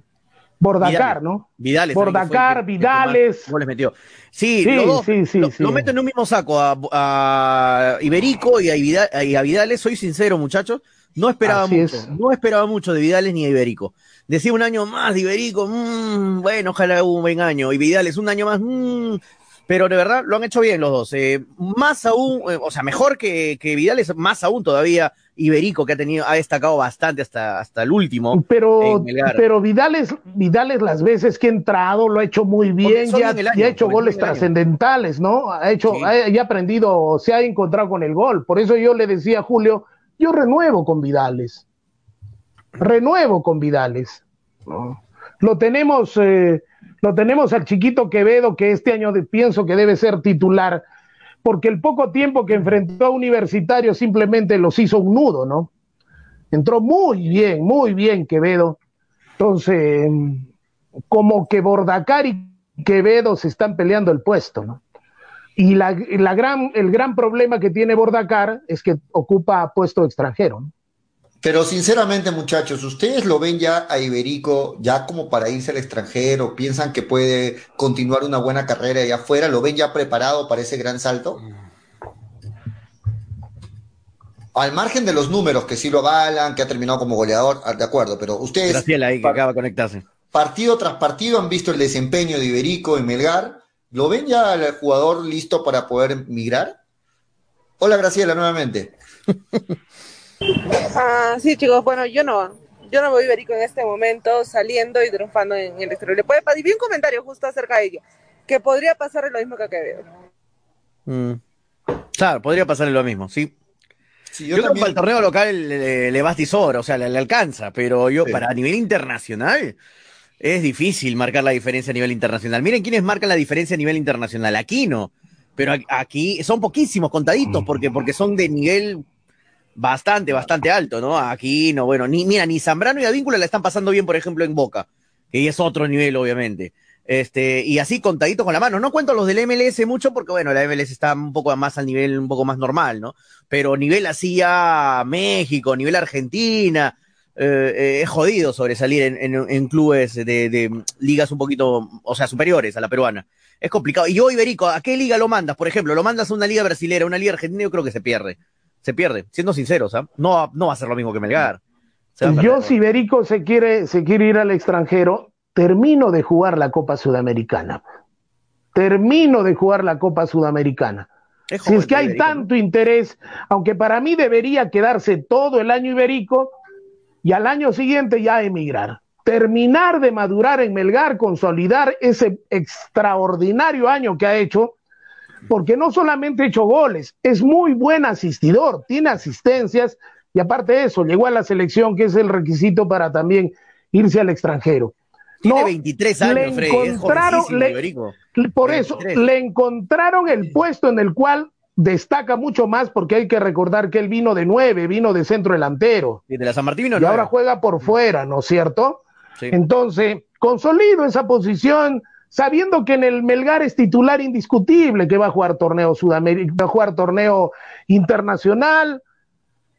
Bordacar, Vidales. ¿no? Vidales. Bordacar, Vidales. goles metió. Sí, Sí, los dos, sí, sí, lo, sí. lo meto en un mismo saco a, a Iberico y a, Vida- y a Vidales. Soy sincero, muchachos. No esperaba Así mucho. es. No esperaba mucho de Vidales ni de Iberico. Decía un año más de Iberico, mm, bueno, ojalá un buen año. Y Vidales un año más, mm, pero de verdad lo han hecho bien los dos. Eh, más aún, eh, o sea, mejor que, que Vidales, más aún todavía Iberico, que ha tenido, ha destacado bastante hasta, hasta el último. Pero, en Melgar. pero Vidales, Vidales las veces que ha entrado lo ha hecho muy bien, ya, año, ha hecho goles trascendentales, ¿no? Ha hecho, Sí. ha, ya ha aprendido, se ha encontrado con el gol. Por eso yo le decía a Julio, yo renuevo con Vidales. Renuevo con Vidales. ¿no? Lo tenemos, eh, lo tenemos al chiquito Quevedo, que este año pienso que debe ser titular, porque el poco tiempo que enfrentó a Universitario simplemente los hizo un nudo, ¿no? Entró muy bien, muy bien Quevedo. Entonces, como que Bordacar y Quevedo se están peleando el puesto, ¿no? Y la, la gran, el gran problema que tiene Bordacar es que ocupa puesto extranjero. ¿no? Pero sinceramente, muchachos, ¿ustedes lo ven ya a Iberico ya como para irse al extranjero? ¿Piensan que puede continuar una buena carrera allá afuera? ¿Lo ven ya preparado para ese gran salto? Al margen de los números que sí lo avalan, que ha terminado como goleador, ah, de acuerdo, pero ustedes Graciela ahí que acaba de conectarse. partido tras partido han visto el desempeño de Iberico en Melgar. ¿Lo ven ya al jugador listo para poder migrar? Hola Graciela, nuevamente. <laughs> Ah, sí, chicos, bueno, yo no. Yo no voy Iberico en este momento saliendo y triunfando en el exterior. Le puede y vi un comentario justo acerca de ella, que podría pasar lo mismo que a Quevedo. Mm. Claro, podría pasarle lo mismo, sí. Sí, Yo, creo que para el torneo local le, le basta y sobra, o sea, le, le alcanza, pero yo Sí. para a nivel internacional es difícil marcar la diferencia a nivel internacional. Miren quiénes marcan la diferencia a nivel internacional. Aquino, pero aquí son poquísimos contaditos porque, porque son de nivel bastante, bastante alto, ¿no? Aquí no, bueno, ni, mira, ni Zambrano y Advíncula la están pasando bien, por ejemplo, en Boca, que es otro nivel, obviamente. Este, y así contaditos con la mano. No cuento los del MLS mucho porque, bueno, la MLS está un poco más al nivel, un poco más normal, ¿no? Pero nivel así ya México, nivel Argentina, eh, eh, es jodido sobresalir en, en, clubes de, de, ligas un poquito, o sea, superiores a la peruana. Es complicado. Y yo, Iberico, ¿a qué liga lo mandas? Por ejemplo, lo mandas a una liga brasilera, una liga argentina, yo creo que se pierde. Se pierde, siendo sinceros, ¿ah? no, no va a ser lo mismo que Melgar. Yo, si Iberico se quiere, se quiere ir al extranjero, termino de jugar la Copa Sudamericana. Termino de jugar la Copa Sudamericana. si es que hay tanto interés, aunque para mí debería quedarse todo el año iberico y al año siguiente ya emigrar. Terminar de madurar en Melgar, consolidar ese extraordinario año que ha hecho, porque no solamente ha hecho goles, es muy buen asistidor, tiene asistencias y aparte de eso, llegó a la selección, que es el requisito para también irse al extranjero. Tiene 23 años, le encontraron, por eso, le encontraron el puesto en el cual destaca mucho más porque hay que recordar que él vino de nueve, vino de centro delantero. Y de la San Martín vino Y ahora juega por fuera, ¿no es cierto? Entonces, consolido esa posición, sabiendo que en el Melgar es titular indiscutible, que va a jugar torneo Sudamérica, va a jugar torneo internacional,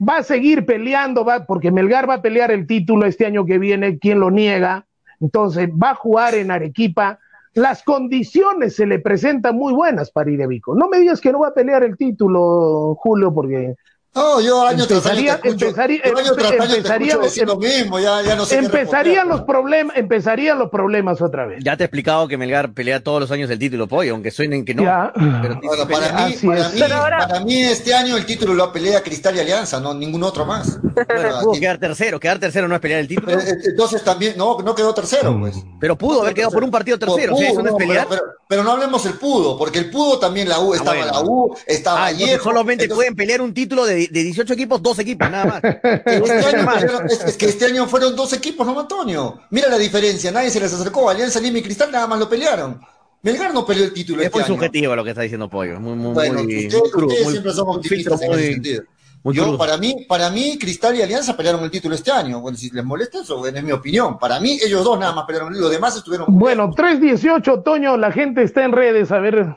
va a seguir peleando, va, porque Melgar va a pelear el título este año que viene, ¿quién lo niega? Entonces, va a jugar en Arequipa las condiciones se le presentan muy buenas para Irevico. No me digas que no va a pelear el título, Julio, porque no, yo año tras año te escucho, empezaría, año tras año empezaría, te lo mismo, ya, ya no sé empezarían los problemas, empezarían los problemas otra vez. Ya te he explicado que Melgar pelea todos los años el título, pollo, aunque suenen que no. Pero bueno, para, mí, para, mí, para mí este año el título lo pelea Cristal y Alianza, no ningún otro más. Bueno, <laughs> pudo quedar tercero, quedar tercero no es pelear el título. Eh, eh, entonces también, no, no quedó tercero, pues. Pero pudo haber quedado por un partido tercero, pudo, eso no es pelear. Pero, pero, no hablemos el pudo, porque el pudo también la U, ah, estaba la U, estaba ah, solamente pueden pelear un título de, de 18 equipos dos equipos, nada más. <laughs> Este es, que este año fueron dos equipos, ¿no, Antonio? Mira la diferencia, nadie se les acercó. Alianza Lima y Cristal nada más lo pelearon. Melgar no peleó el título. Es este muy subjetivo lo que está diciendo Pollo. Muy, muy, bueno, muy, ustedes, siempre somos optimistas en ese sentido. Yo, para mí, para mí, Cristal y Alianza pelearon el título este año. Bueno, si les molesta eso, es mi opinión. Para mí, ellos dos nada más pelearon. Los demás estuvieron. Bueno, 3-18, Toño, la gente está en redes. A ver,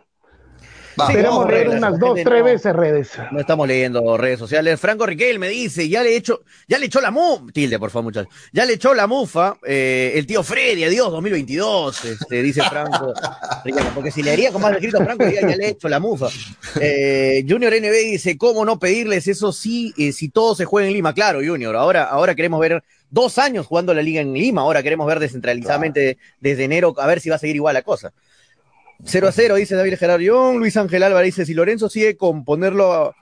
Esperamos leer unas dos, tres veces redes. No estamos leyendo redes sociales. Franco Riquel me dice, ya le echó, ya le echó la mufa, tilde, por favor, muchachos. Ya le echó la mufa, eh, el tío Freddy, adiós, 2022, este, dice Franco. <laughs> porque si le haría con más escrito Franco, ya, ya le hecho la mufa. Eh, Junior NB dice, ¿cómo no pedirles eso sí, eh, si todo se juega en Lima? Claro, Junior, ahora, ahora queremos ver dos años jugando la liga en Lima, ahora queremos ver descentralizadamente desde enero, a ver si va a seguir igual la cosa. 0 a 0, dice David Gerardo Luis Ángel Álvarez dice, si Lorenzo sigue con ponerlo a,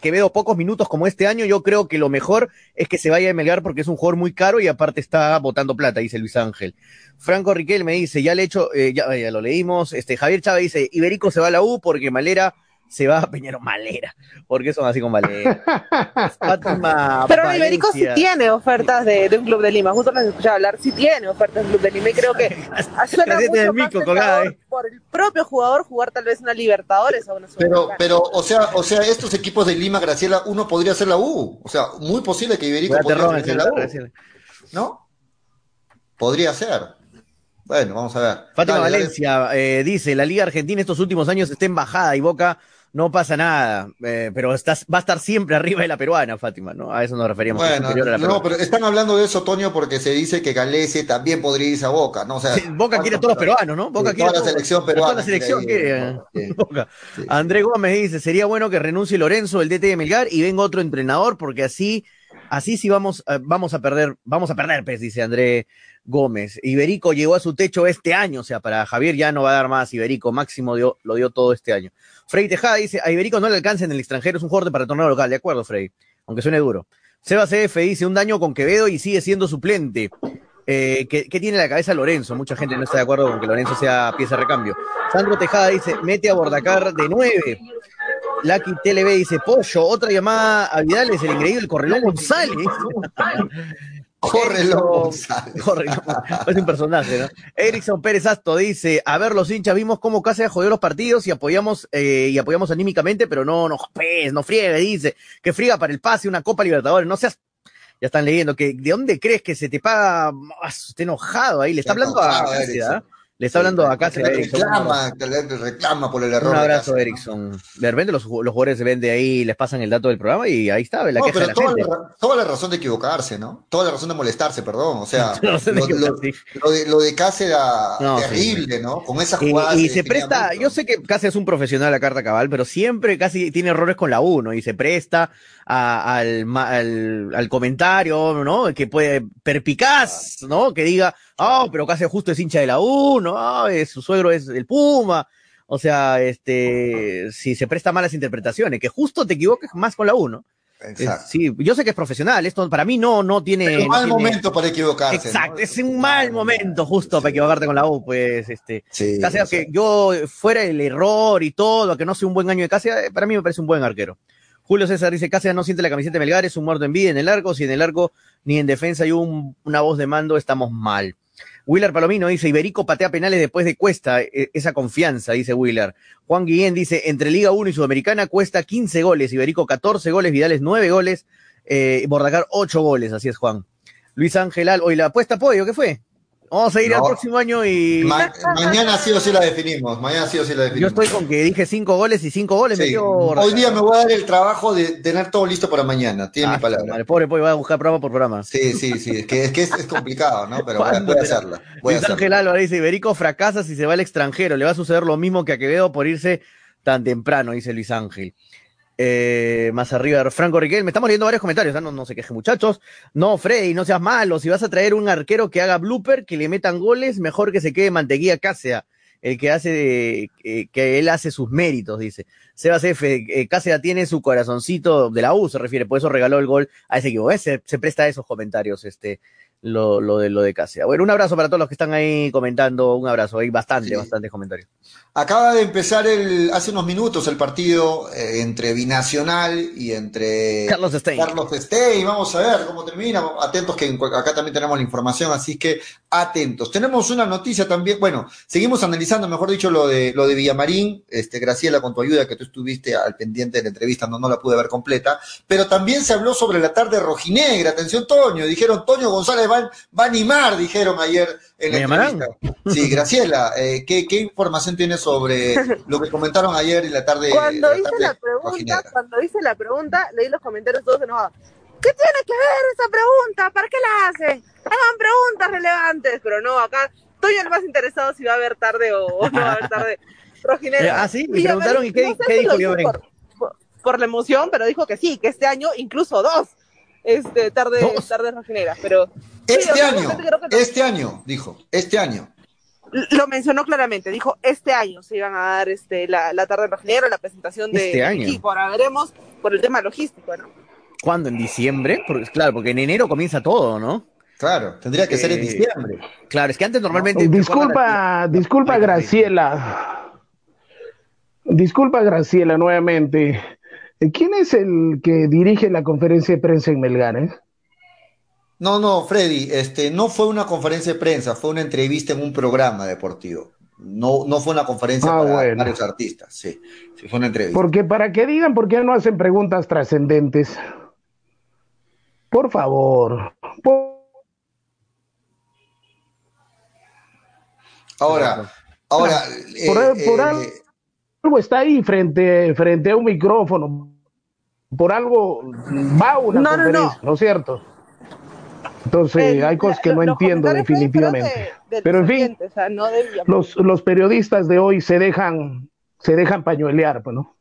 Quevedo pocos minutos como este año, yo creo que lo mejor es que se vaya a Melgar porque es un jugador muy caro y aparte está botando plata, dice Luis Ángel. Franco Riquel me dice, ya le he hecho, eh, ya, ya, lo leímos, este Javier Chávez dice, Iberico se va a la U porque Malera se va a Peñero Malera, porque son así con Malera. Pero Iberico sí tiene ofertas de, de, un club de Lima, justo me escuchaba hablar, sí tiene ofertas de un club de Lima y creo que <laughs> suena mucho más colgada, por el propio jugador jugar tal vez una Libertadores o una Pero, pero, o sea, o sea, estos equipos de Lima, Graciela, uno podría ser la U, o sea, muy posible que Iberico podría ser la U, ¿no? Podría ser. Bueno, vamos a ver. Fátima Valencia Eh, dice, la Liga Argentina estos últimos años está en bajada y Boca no pasa nada, eh, pero estás, va a estar siempre arriba de la peruana, Fátima, ¿no? A eso nos referíamos. Bueno, no, pero están hablando de eso, Toño, porque se dice que Galese también podría irse a Boca, ¿no? O sea, Boca quiere a todos los peruanos, ¿no? Boca quiere toda la selección peruana. Toda la selección quiere. Boca. André Gómez dice, sería bueno que renuncie Lorenzo, el DT de Melgar, y venga otro entrenador, porque así, así sí vamos, eh, vamos a perder, vamos a perder, pues, dice André Gómez. Iberico llegó a su techo este año, o sea, para Javier ya no va a dar más. Iberico máximo dio, lo dio todo este año. Frey Tejada dice, a Iberico no le alcanza en el extranjero, es un jugador para torneo local. De acuerdo, Frey, aunque suene duro. Seba CF dice, un daño con Quevedo y sigue siendo suplente. Eh, ¿qué, tiene la cabeza Lorenzo? Mucha gente no está de acuerdo con que Lorenzo sea pieza de recambio. Sandro Tejada dice, mete a Bordacar de nueve. Lucky TLB dice, Pollo, otra llamada a Vidal es el increíble Correlón González. <laughs> Corre loco. Corre Es un personaje, ¿no? Erickson Pérez Asto dice, a ver, los hinchas vimos cómo Cáceres jodió los partidos y apoyamos, eh, y apoyamos anímicamente, pero no, no, pues, no friegue, dice, que friega para el pase una Copa Libertadores, no seas ya están leyendo que de dónde crees que se te paga, ah, está enojado ahí, le está hablando a Cáceres, le está hablando acá. Se reclama, reclama por el error. Un abrazo, Erickson. De repente los, los jugadores se ven de ahí, les pasan el dato del programa y ahí está, la queja de la toda, gente. La, toda la razón de equivocarse, ¿no? Toda la razón de molestarse, perdón. O sea, <laughs> lo, de, lo de Cáceres era terrible, ¿no? Con esa jugada. Y, se presta, yo sé que Cáceres es un profesional a carta cabal, pero siempre casi tiene errores con la U, ¿no? Y se presta al, al, al, comentario, ¿no? Que puede, perpicaz, ¿no? Que diga, oh, pero casi justo es hincha de la U, ¿no? su suegro es el Puma. O sea, este, si se presta malas interpretaciones, que justo te equivoques más con la U, ¿no? Exacto. Sí, yo sé que es profesional, esto para mí no, no tiene. Es un mal tiene... momento para equivocarse. Exacto, ¿no? es un mal momento justo para equivocarte con la U, pues, este. Sí, Cáceres, que yo fuera el error y todo, que no sea un buen año de Cáceres, para mí me parece un buen arquero. Julio César dice, Cáceres no siente la camiseta de Melgar, es un muerto en vida en el arco, si en el arco ni en defensa hay un, una voz de mando, estamos mal. Willer Palomino dice, Iberico patea penales después de Cuesta, esa confianza, dice Willer. Juan Guillén dice, entre Liga 1 y Sudamericana Cuesta 15 goles, Iberico 14 goles, Vidales 9 goles, eh, Bordacar 8 goles, así es Juan. Luis Ángel Al, hoy la apuesta pollo, ¿qué fue? Vamos a ir no. al próximo año y. Ma mañana sí o sí la definimos. Mañana sí o sí la definimos. Yo estoy con que dije cinco goles y cinco goles. Sí. Me dio... Hoy día me voy a dar el trabajo de tener todo listo para mañana. Tiene ah, mi palabra. Madre, pobre, pobre, voy a buscar programa por programa. Sí, sí, sí. Es que es, que es, es complicado, ¿no? Pero voy, voy a hacerla. Voy Luis Ángel Álvarez dice: Iberico fracasa si se va al extranjero. Le va a suceder lo mismo que a Quevedo por irse tan temprano, dice Luis Ángel. Eh, más arriba, Franco Riquel, me estamos leyendo varios comentarios, ¿no? no se quejen muchachos. No, Freddy, no seas malo, si vas a traer un arquero que haga blooper, que le metan goles, mejor que se quede Mantequilla Cáceres, el que hace, eh, que él hace sus méritos, dice. Sebas F, eh, Cáceres tiene su corazoncito de la U, se refiere, por eso regaló el gol a ese equipo. Se, se presta a esos comentarios, este, lo, lo, de lo de Casia. Bueno, un abrazo para todos los que están ahí comentando, un abrazo, hay bastante, sí. bastantes comentarios. Acaba de empezar el, hace unos minutos el partido eh, entre Binacional y entre Carlos Stein. Carlos Stein. Vamos a ver cómo termina. Atentos que acá también tenemos la información, así que atentos. Tenemos una noticia también, bueno, seguimos analizando, mejor dicho, lo de lo de Villamarín, este, Graciela, con tu ayuda, que tú estuviste al pendiente de la entrevista, no, no la pude ver completa, pero también se habló sobre la tarde rojinegra. Atención, Toño, dijeron Toño González va, va a animar, dijeron ayer en la entrevista. Sí, Graciela, eh, ¿qué, ¿qué, información tienes sobre lo que comentaron ayer en la tarde? Cuando la hice tarde la pregunta, cuando hice la pregunta, leí los comentarios todos enojados. ¿Qué tiene que ver esa pregunta? ¿Para qué la hacen? Hagan preguntas relevantes, pero no, acá estoy el más interesado si va a haber tarde o, o no va a haber tarde <laughs> rojinera. Ah, sí, me preguntaron y qué, no sé qué si dijo lo yo. por, por, por la emoción, pero dijo que sí, que este año incluso dos este, tarde, Dos. tarde rojinera, pero Este Sí, año, realmente creo que- este año, dijo, este año. lo mencionó claramente, dijo este año se iban a dar este, la, la tarde rojinera, la presentación de Este año. equipo, ahora veremos por el tema logístico, ¿no? ¿Cuándo? ¿En diciembre? Porque, claro, porque en enero comienza todo, ¿no? Claro, tendría que ser en Eh, diciembre. Claro, es que antes normalmente. Disculpa, disculpa Graciela. Disculpa Graciela nuevamente. ¿Quién es el que dirige la conferencia de prensa en Melgar? eh? No, no, Freddy, este, no fue una conferencia de prensa, fue una entrevista en un programa deportivo. No, no fue una conferencia Ah, para bueno. varios artistas, sí, sí, fue una entrevista. Porque para que digan por qué no hacen preguntas trascendentes. Por favor. Por- Ahora, ahora, Por, eh, por eh, algo está ahí frente, frente a un micrófono. Por algo va una No, no, no. conferencia, ¿no es cierto? Entonces El- hay cosas que la- no entiendo definitivamente. creo, de- de Pero en fin, o sea, no los, los periodistas de hoy se dejan, se dejan pañuelear, pues, ¿no?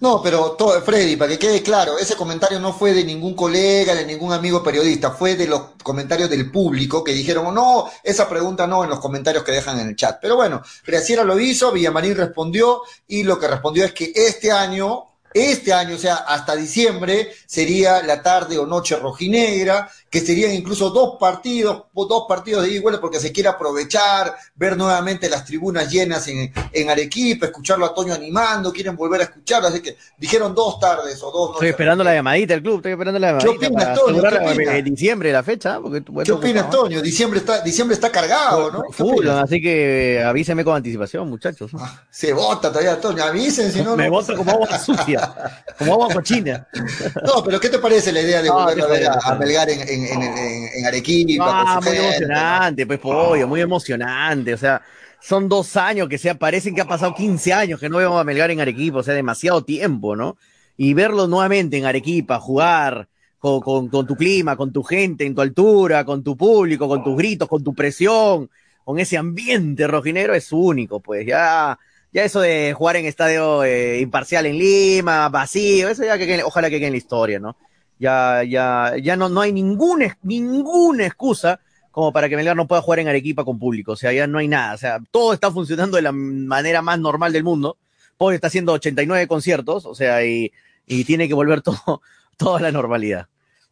No, pero to- Freddy, para que quede claro, ese comentario no fue de ningún colega, de ningún amigo periodista, fue de los comentarios del público que dijeron, no, esa pregunta no en los comentarios que dejan en el chat. Pero bueno, Graciela lo hizo, Villamarín respondió y lo que respondió es que este año, este año, o sea, hasta diciembre, sería la tarde o noche rojinegra que serían incluso dos partidos, dos partidos de igual porque se quiere aprovechar, ver nuevamente las tribunas llenas en, en Arequipa, escucharlo a Toño animando, quieren volver a escucharlo, así que dijeron dos tardes o dos Estoy esperando la llamadita del club, estoy esperando la llamadita. ¿Qué opinas, Toño? ¿Qué opinas? En diciembre la fecha. Porque, ¿Qué opinas, Toño? Diciembre está, diciembre está cargado, ¿no? Full, así que avíseme con anticipación, muchachos. Ah, se vota todavía, Toño, avisen, si no. <laughs> Me vota como agua sucia, como agua cochina. <laughs> No, pero ¿qué te parece la idea de volver a ver a, a Melgar en, en, en, en Arequipa? Ah, muy gente, emocionante, pues pollo, muy emocionante. O sea, son dos años que se parecen que ha pasado 15 años que no vemos a Melgar en Arequipa, o sea, demasiado tiempo, ¿no? Y verlo nuevamente en Arequipa, jugar con, con, con tu clima, con tu gente, en tu altura, con tu público, con tus gritos, con tu presión, con ese ambiente rojinero es único, pues ya ya eso de jugar en estadio eh, imparcial en Lima, vacío, eso ya que ojalá que quede en la historia, ¿no? Ya, ya, ya no, no hay ninguna, ninguna excusa como para que Melgar no pueda jugar en Arequipa con público. O sea, ya no hay nada. O sea, todo está funcionando de la manera más normal del mundo. Paul está haciendo 89 conciertos, o sea, y, y tiene que volver <laughs> todo, toda la normalidad.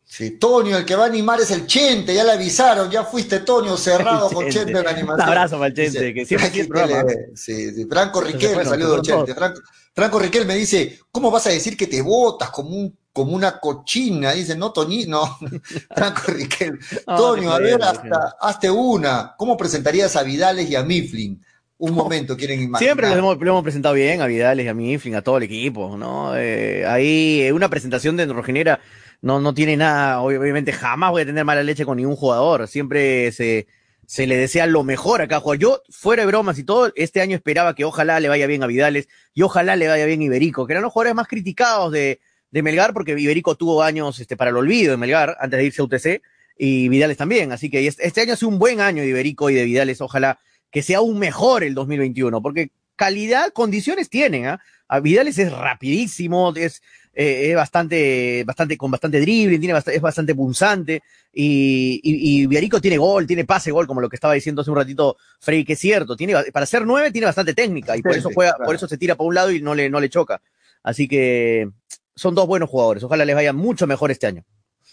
Sí, Tonio, el que va a animar es el Chente, ya le avisaron, ya fuiste Tonio cerrado con Chente en la animación. Un abrazo para el Chente, dice, que siempre programa. Sí, sí, Franco Riquel, saludos Chente. Franco, Franco Riquel me dice, ¿cómo vas a decir que te votas como un como una cochina? Dice, no, Toñi, no. <laughs> Franco Riquel. No, <laughs> Tonio, a ver, hasta, hazte una. ¿Cómo presentarías a Vidales y a Mifflin? un momento quieren imaginar. Siempre lo hemos, lo hemos, presentado bien a Vidales y a Mifflin, a todo el equipo, ¿no? Eh, ahí una presentación de Rojinera no, no tiene nada, obviamente jamás voy a tener mala leche con ningún jugador, siempre se, se le desea lo mejor a cada jugador. Yo, fuera de bromas y todo, este año esperaba que ojalá le vaya bien a Vidales y ojalá le vaya bien a Iberico, que eran los jugadores más criticados de, de Melgar, porque Iberico tuvo años este, para el olvido de Melgar antes de irse a UTC y Vidales también, así que este año ha sido un buen año de Iberico y de Vidales, ojalá que sea aún mejor el 2021, porque calidad, condiciones tienen. ¿eh? Vidales es rapidísimo, es, eh, es bastante, bastante, con bastante dribbling, tiene es bastante punzante, y, y, y Viarico tiene gol, tiene pase gol, como lo que estaba diciendo hace un ratito Frey, que es cierto, tiene, para ser nueve tiene bastante técnica, y por eso juega, por eso se tira para un lado y no le, no le choca. Así que son dos buenos jugadores, ojalá les vaya mucho mejor este año.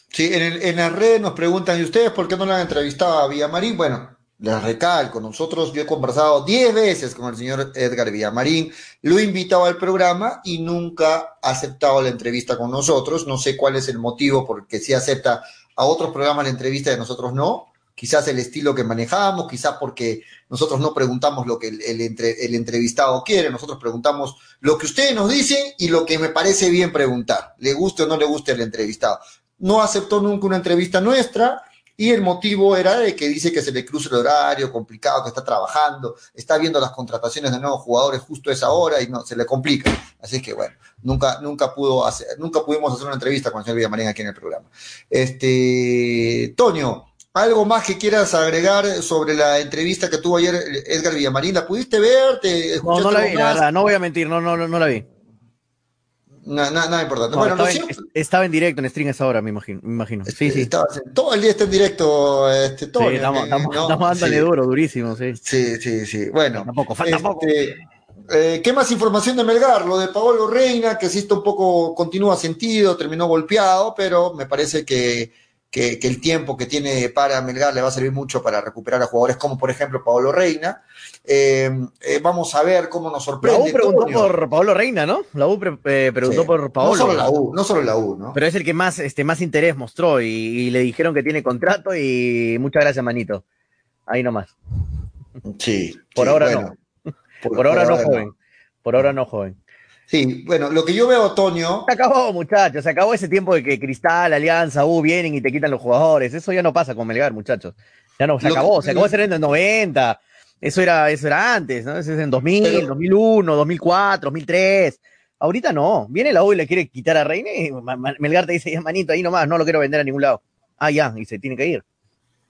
Sí, en, el, en la red nos preguntan, ¿y ustedes por qué no lo han entrevistado a Villamarín? Bueno, les recalco, nosotros, yo he conversado diez veces con el señor Edgar Villamarín, lo he invitado al programa y nunca ha aceptado la entrevista con nosotros. No sé cuál es el motivo porque sí acepta a otros programas la entrevista y nosotros no. Quizás el estilo que manejamos, quizás porque nosotros no preguntamos lo que el, el, entre, el entrevistado quiere, nosotros preguntamos lo que ustedes nos dicen y lo que me parece bien preguntar, le guste o no le guste el entrevistado. No aceptó nunca una entrevista nuestra, y el motivo era de que dice que se le cruza el horario, complicado, que está trabajando, está viendo las contrataciones de nuevos jugadores justo a esa hora y no, se le complica. Así que bueno, nunca, nunca pudo hacer, nunca pudimos hacer una entrevista con el señor Villamarín aquí en el programa. Este, Toño, ¿algo más que quieras agregar sobre la entrevista que tuvo ayer Edgar Villamarín? ¿La pudiste ver? ¿Te no, no la vi, la verdad, no voy a mentir, no, no, no la vi. Nada, nada, nada importante. No, bueno, estaba, no en, siempre, estaba, en, directo en stream esa hora, me imagino. Me imagino. Sí, sí. Estaba, todo el día está en directo. Este, todo sí, estamos, estamos, ¿no? estamos dándole sí. duro, durísimo, sí. Sí, sí, sí. Bueno. Falta poco, falta este, poco. Eh, ¿Qué más información de Melgar? Lo de Paolo Reina, que sí está un poco, continúa sentido, terminó golpeado, pero me parece que, que, que, el tiempo que tiene para Melgar le va a servir mucho para recuperar a jugadores como, por ejemplo, Paolo Reina. Eh, eh, vamos a ver cómo nos sorprende. La U preguntó Antonio. por Paolo Reina, ¿no? La U pre eh, preguntó Sí. por Paolo. No solo la U, no solo la U, ¿no? Pero es el que más, este, más interés mostró y, y, le dijeron que tiene contrato y muchas gracias, manito. Ahí nomás. Sí. Por sí, ahora bueno, <laughs> no. Por, por ahora no, joven. Por ahora no, joven. Sí, bueno, lo que yo veo, Toño. Se acabó, muchachos. Se acabó ese tiempo de que Cristal, Alianza, U vienen y te quitan los jugadores. Eso ya no pasa con Melgar, muchachos. Ya no, se acabó. que- Se acabó ese en los 90. Eso era, eso era antes, ¿no? Eso es en 2000, Pero- 2001, 2004, 2003. Ahorita no. Viene la U y le quiere quitar a Reina y Melgar te dice, ya, manito, ahí nomás, no lo quiero vender a ningún lado. Ah, ya, y se tiene que ir.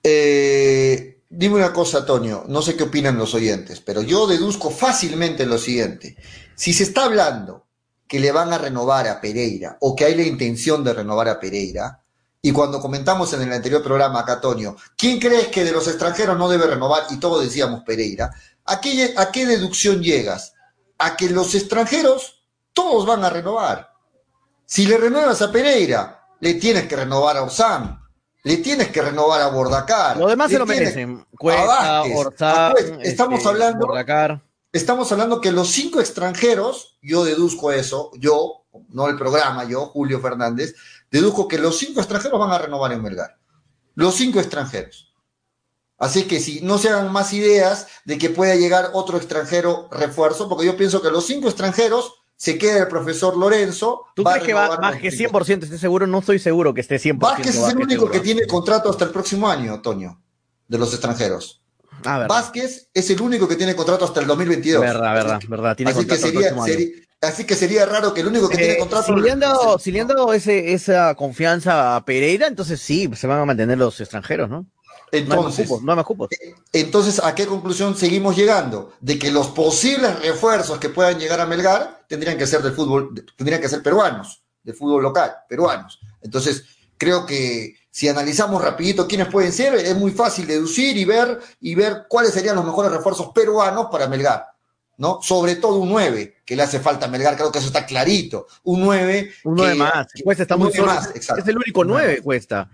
Eh, dime una cosa, Toño, no sé qué opinan los oyentes, pero yo deduzco fácilmente lo siguiente. Si se está hablando que le van a renovar a Pereira o que hay la intención de renovar a Pereira, y cuando comentamos en el anterior programa acá, Toño, ¿quién crees que de los extranjeros no debe renovar? Y todos decíamos Pereira. ¿A qué, a qué deducción llegas? A que los extranjeros todos van a renovar. Si le renuevas a Pereira, le tienes que renovar a Osam, le tienes que renovar a Bordacar. Los demás se lo merecen. Cuesta, Vázquez, Orzán, a Cuesta. Estamos este, hablando- Bordacar. Estamos hablando que los cinco extranjeros, yo deduzco eso, yo, no el programa, yo, Julio Fernández, deduzco que los cinco extranjeros van a renovar en Melgar. Los cinco extranjeros. Así que si no se hagan más ideas de que pueda llegar otro extranjero refuerzo, porque yo pienso que los cinco extranjeros se queda el profesor Lorenzo. ¿Tú crees que va más que cinco. 100% esté seguro? No estoy seguro que esté 100% Vázquez es el único seguro. que tiene contrato hasta el próximo año, Toño, de los extranjeros. Ah, verdad. Vázquez es el único que tiene contrato hasta el 2022. Verdad, verdad, verdad. Tiene así, que el sería, así que sería raro que el único que Eh, tiene contrato. si le han dado, si le han dado ese, esa confianza a Pereira, entonces sí, se van a mantener los extranjeros, ¿no? No hay más Entonces, cupos, no hay más cupos. entonces, ¿a qué conclusión seguimos llegando? De que los posibles refuerzos que puedan llegar a Melgar tendrían que ser del fútbol, tendrían que ser peruanos, del fútbol local, peruanos. Entonces, creo que si analizamos rapidito quiénes pueden ser, es muy fácil deducir y ver, y ver cuáles serían los mejores refuerzos peruanos para Melgar. ¿no? Sobre todo un 9, que le hace falta a Melgar, creo que eso está clarito. Un 9. Un 9 que- más. que- Cuesta está un muy 9 solo. más, exacto. Es el único 9 cuesta.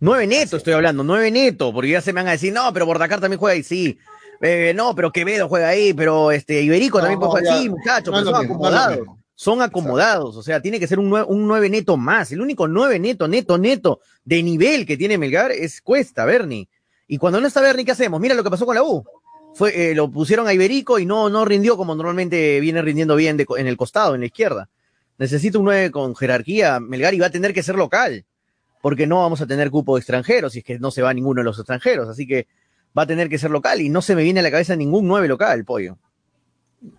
9 neto estoy hablando, 9 neto, porque ya se me van a decir, no, pero Bordacar también juega ahí, sí. Eh, no, pero Quevedo juega ahí, pero este Iberico No, también puede no, jugar ya. sí, muchachos, No pero son acomodados. Son acomodados, o sea, tiene que ser un 9, un 9 neto más. El único 9 neto, neto, neto de nivel que tiene Melgar es Cuesta, Bernie. Y cuando no está Bernie, ¿qué hacemos? Mira lo que pasó con la U. Fue, eh, lo pusieron a Iberico y no, no rindió como normalmente viene rindiendo bien de en el costado, en la izquierda. Necesita un 9 con jerarquía, Melgar, y va a tener que ser local, porque no vamos a tener cupo de extranjeros, si es que no se va ninguno de los extranjeros, así que va a tener que ser local, y no se me viene a la cabeza ningún 9 local, pollo.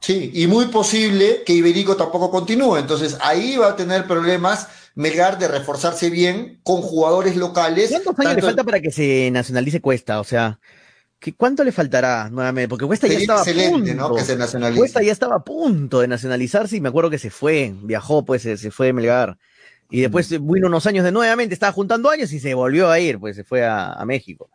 Sí, y muy posible que Iberico tampoco continúe. Entonces ahí va a tener problemas Melgar de reforzarse bien con jugadores locales. ¿Cuántos años le falta para que se nacionalice Cuesta? O sea, ¿qué- ¿cuánto le faltará nuevamente? Porque Cuesta ya estaba a excelente, punto. ¿no? Que se nacionalice. Cuesta ya estaba a punto de nacionalizarse y me acuerdo que se fue, viajó, pues se, se fue de Melgar. Y después vino unos años de nuevamente, estaba juntando años y se volvió a ir, pues se fue a, a México.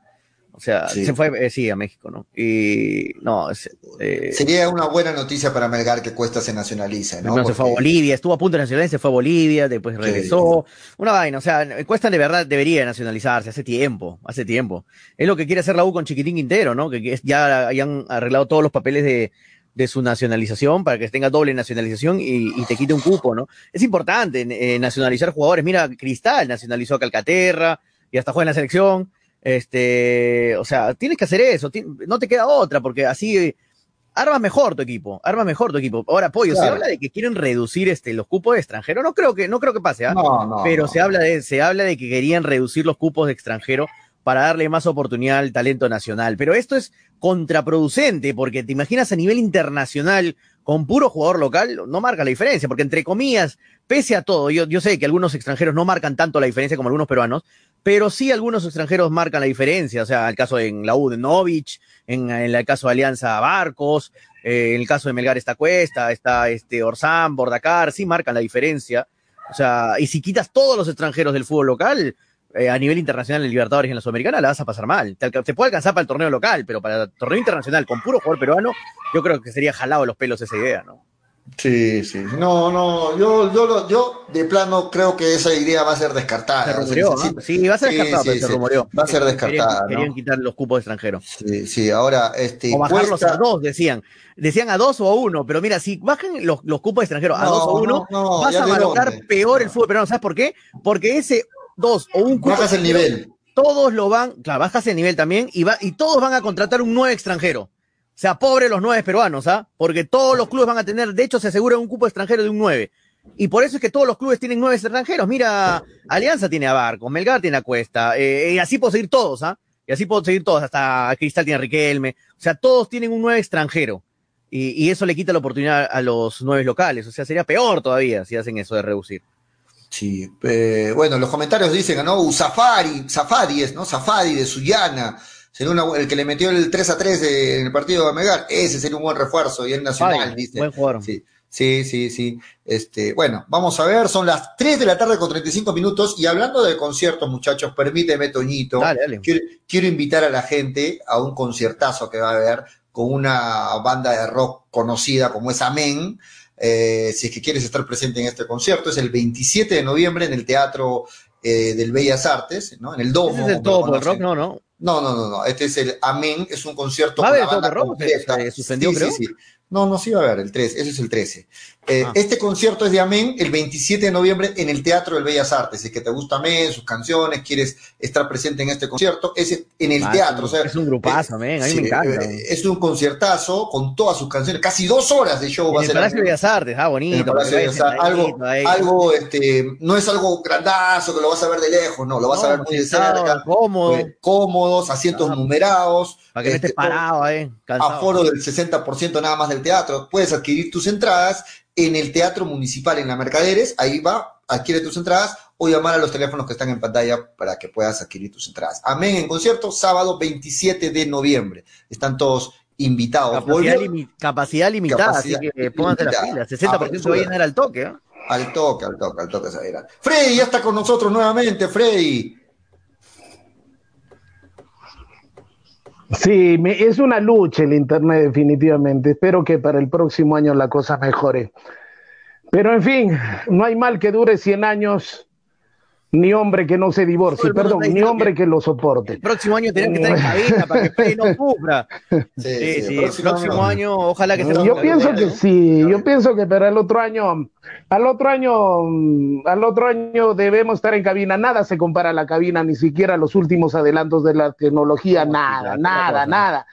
O sea, Sí. se fue, eh, sí, a México, ¿no? Y no, es- eh, Sería una buena noticia para Melgar que Cuesta se nacionalice, ¿no? Primero se fue a Porque- Bolivia, estuvo a punto de nacionalizarse, se fue a Bolivia, después regresó. Una vaina, o sea, Cuesta de verdad debería nacionalizarse hace tiempo, hace tiempo. Es lo que quiere hacer la U con Chiquitín Quintero, ¿no? Que, ya hayan arreglado todos los papeles de, de su nacionalización para que tenga doble nacionalización y, y te quite un cupo, ¿no? Es importante eh, nacionalizar jugadores. Mira, Cristal nacionalizó a Calcaterra y hasta juega en la selección. Este, o sea, tienes que hacer eso, no te queda otra, porque así eh, armas mejor tu equipo, armas mejor tu equipo. Ahora, Pollo, se habla de que quieren reducir este, los cupos de extranjero, no creo que, no creo que pase, ¿ah? No, no, pero no. se habla de, se habla de que querían reducir los cupos de extranjero para darle más oportunidad al talento nacional. Pero esto es contraproducente, porque te imaginas a nivel internacional, con puro jugador local, no marca la diferencia, porque entre comillas, pese a todo, yo, yo sé que algunos extranjeros no marcan tanto la diferencia como algunos peruanos, pero sí algunos extranjeros marcan la diferencia, o sea, el caso en la de Novich, en, el caso de Alianza Barcos, eh, en el caso de Melgar está Cuesta, está este Orsán, Bordacar, sí marcan la diferencia. O sea, y si quitas todos los extranjeros del fútbol local, eh, a nivel internacional en Libertadores y en la Sudamericana, la vas a pasar mal. Te, puede alcanzar para el torneo local, pero para el torneo internacional con puro jugador peruano, yo creo que sería jalado los pelos esa idea, ¿no? Sí, sí. No, no, yo, yo, lo- yo de plano creo que esa idea va a ser descartada. Se rumoreó, sí, ¿ah? Sí, va a ser sí, descartado, sí, pero se rumoreó. Va a ser descartada, Querían, ¿no? querían quitar los cupos extranjeros. Sí, sí, ahora, este. O bajarlos Cuesta- a dos, decían. Decían a dos o a uno, pero mira, si bajan los, los cupos extranjeros a No, dos o uno, no, no, vas a dónde. peor el fútbol peruano. ¿Sabes por qué? Porque ese dos o un cupo Bajas el nivel. todos lo van, claro, bajas el nivel también y, va, y todos van a contratar un nueve extranjero. Sea, pobre los nueve peruanos, ¿ah? Porque todos los clubes van a tener, de hecho, se asegura un cupo extranjero de un nueve. Y por eso es que todos los clubes tienen nueve extranjeros. Mira, Alianza tiene a Barco, Melgar tiene a Cuesta, eh, y así puedo seguir todos, ¿ah? Y así puedo seguir todos, hasta Cristal tiene a Riquelme. O sea, todos tienen un nueve extranjero. Y, eso le quita la oportunidad a los nueve locales. O sea, sería peor todavía si hacen eso de reducir. Sí, eh, bueno, los comentarios dicen, ¿no? Safari, Safadi es, ¿no? Safadi de Suyana, sería una- el que le metió el 3 a 3 de- en el partido de Melgar, ese sería un buen refuerzo, y el Nacional, Ay, dice. buen jugador. Sí, sí, sí, sí. Este, bueno, vamos a ver, son las 3 de la tarde con 35 minutos, y hablando de conciertos, muchachos, permíteme, Toñito, Dale, dale. Quiero, quiero invitar a la gente a un conciertazo que va a haber con una banda de rock conocida como es Amén. Eh, si es que quieres estar presente en este concierto, es el 27 de noviembre en el Teatro eh, del Bellas Artes, ¿no? En el Domo. Ese es el por conocen. rock, no, no. No, no, no, no. Este es el Amén, es un concierto ¿Va a haber. Se- se suspendió, Sí, creo. sí, sí. No, no, sí va a haber el 13, ese es el 13. Eh, Ah. Este concierto es de Amén el 27 de noviembre en el Teatro del Bellas Artes. Si es que te gusta Amén, sus canciones, quieres estar presente en este concierto, es en el Ah, teatro. es o un- sea, es un grupazo, men, a mí sí, me encanta. eh, Es un conciertazo con todas sus canciones, casi dos horas de show va a En el ser. Palacio de Amén. Bellas Artes, ah, bonito. En el Palacio de Bellas Artes. algo, ahí. algo, este, no es algo grandazo que lo vas a ver de lejos, no, lo vas a ver muy de cerca, cómodo, eh, cómodos, asientos numerados, para que no este, estés parado ahí, cansado. aforo del 60% nada más del teatro. Puedes adquirir tus entradas en el Teatro Municipal en la Mercaderes, ahí va, adquiere tus entradas o llamar a los teléfonos que están en pantalla para que puedas adquirir tus entradas. Amén en concierto, sábado 27 de noviembre. Están todos invitados. Capacidad, limi- capacidad limitada, Capacidad así que pónganse las pilas. 60% se va a llenar al toque, ¿eh? al toque, al toque, al toque. se irá. Freddy ya está con nosotros nuevamente, Freddy. Sí, me- es una lucha el Internet definitivamente. Espero que para el próximo año la cosa mejore. Pero en fin, no hay mal que dure 100 años, ni hombre que no se divorcie, perdón, ni hombre que lo soporte. El próximo año tenemos que estar en <laughs> cabina para que no sufra. <laughs> Sí, sí, el próximo año, ojalá que sea Yo pienso que ¿no? sí, yo pienso que para el otro año, al otro año, al otro año debemos estar en cabina. Nada se compara a la cabina, ni siquiera los últimos adelantos de la tecnología, No, nada, nada, nada.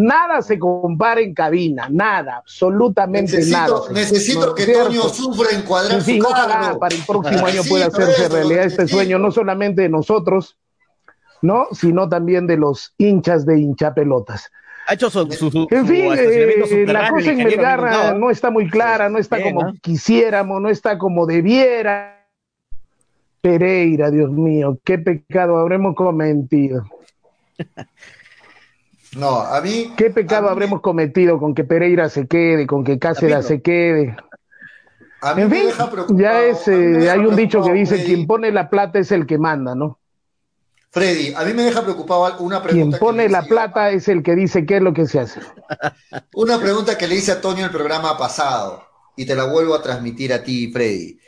Nada se compara en cabina, nada, absolutamente nada. Necesito, ¿No que cierto? Toño sufra En fin, su ojalá carro. para el próximo año pueda hacerse eso, realidad este necesito. sueño, no solamente de nosotros, ¿no? Sino también de los hinchas de hinchapelotas. Ha hecho su, su, su, En su fin, eh, la cosa en Melgar ¿no? no está muy clara, no está Bien, como ¿no? quisiéramos, no está como debiera. Pereira, Dios mío, qué pecado habremos cometido. <laughs> No, a mí. ¿Qué pecado mí- habremos cometido con que Pereira se quede, con que Cáceres se quede? A mí En me deja preocupado, ya es, eh, hay un dicho que dice, Freddy. quien pone la plata es el que manda, ¿no? Freddy, a mí me deja preocupado una Quien pregunta. que pone le la plata es el que dice qué es lo que se hace. <laughs> Una pregunta que le hice a Toño el programa pasado y te la vuelvo a transmitir a ti, Freddy.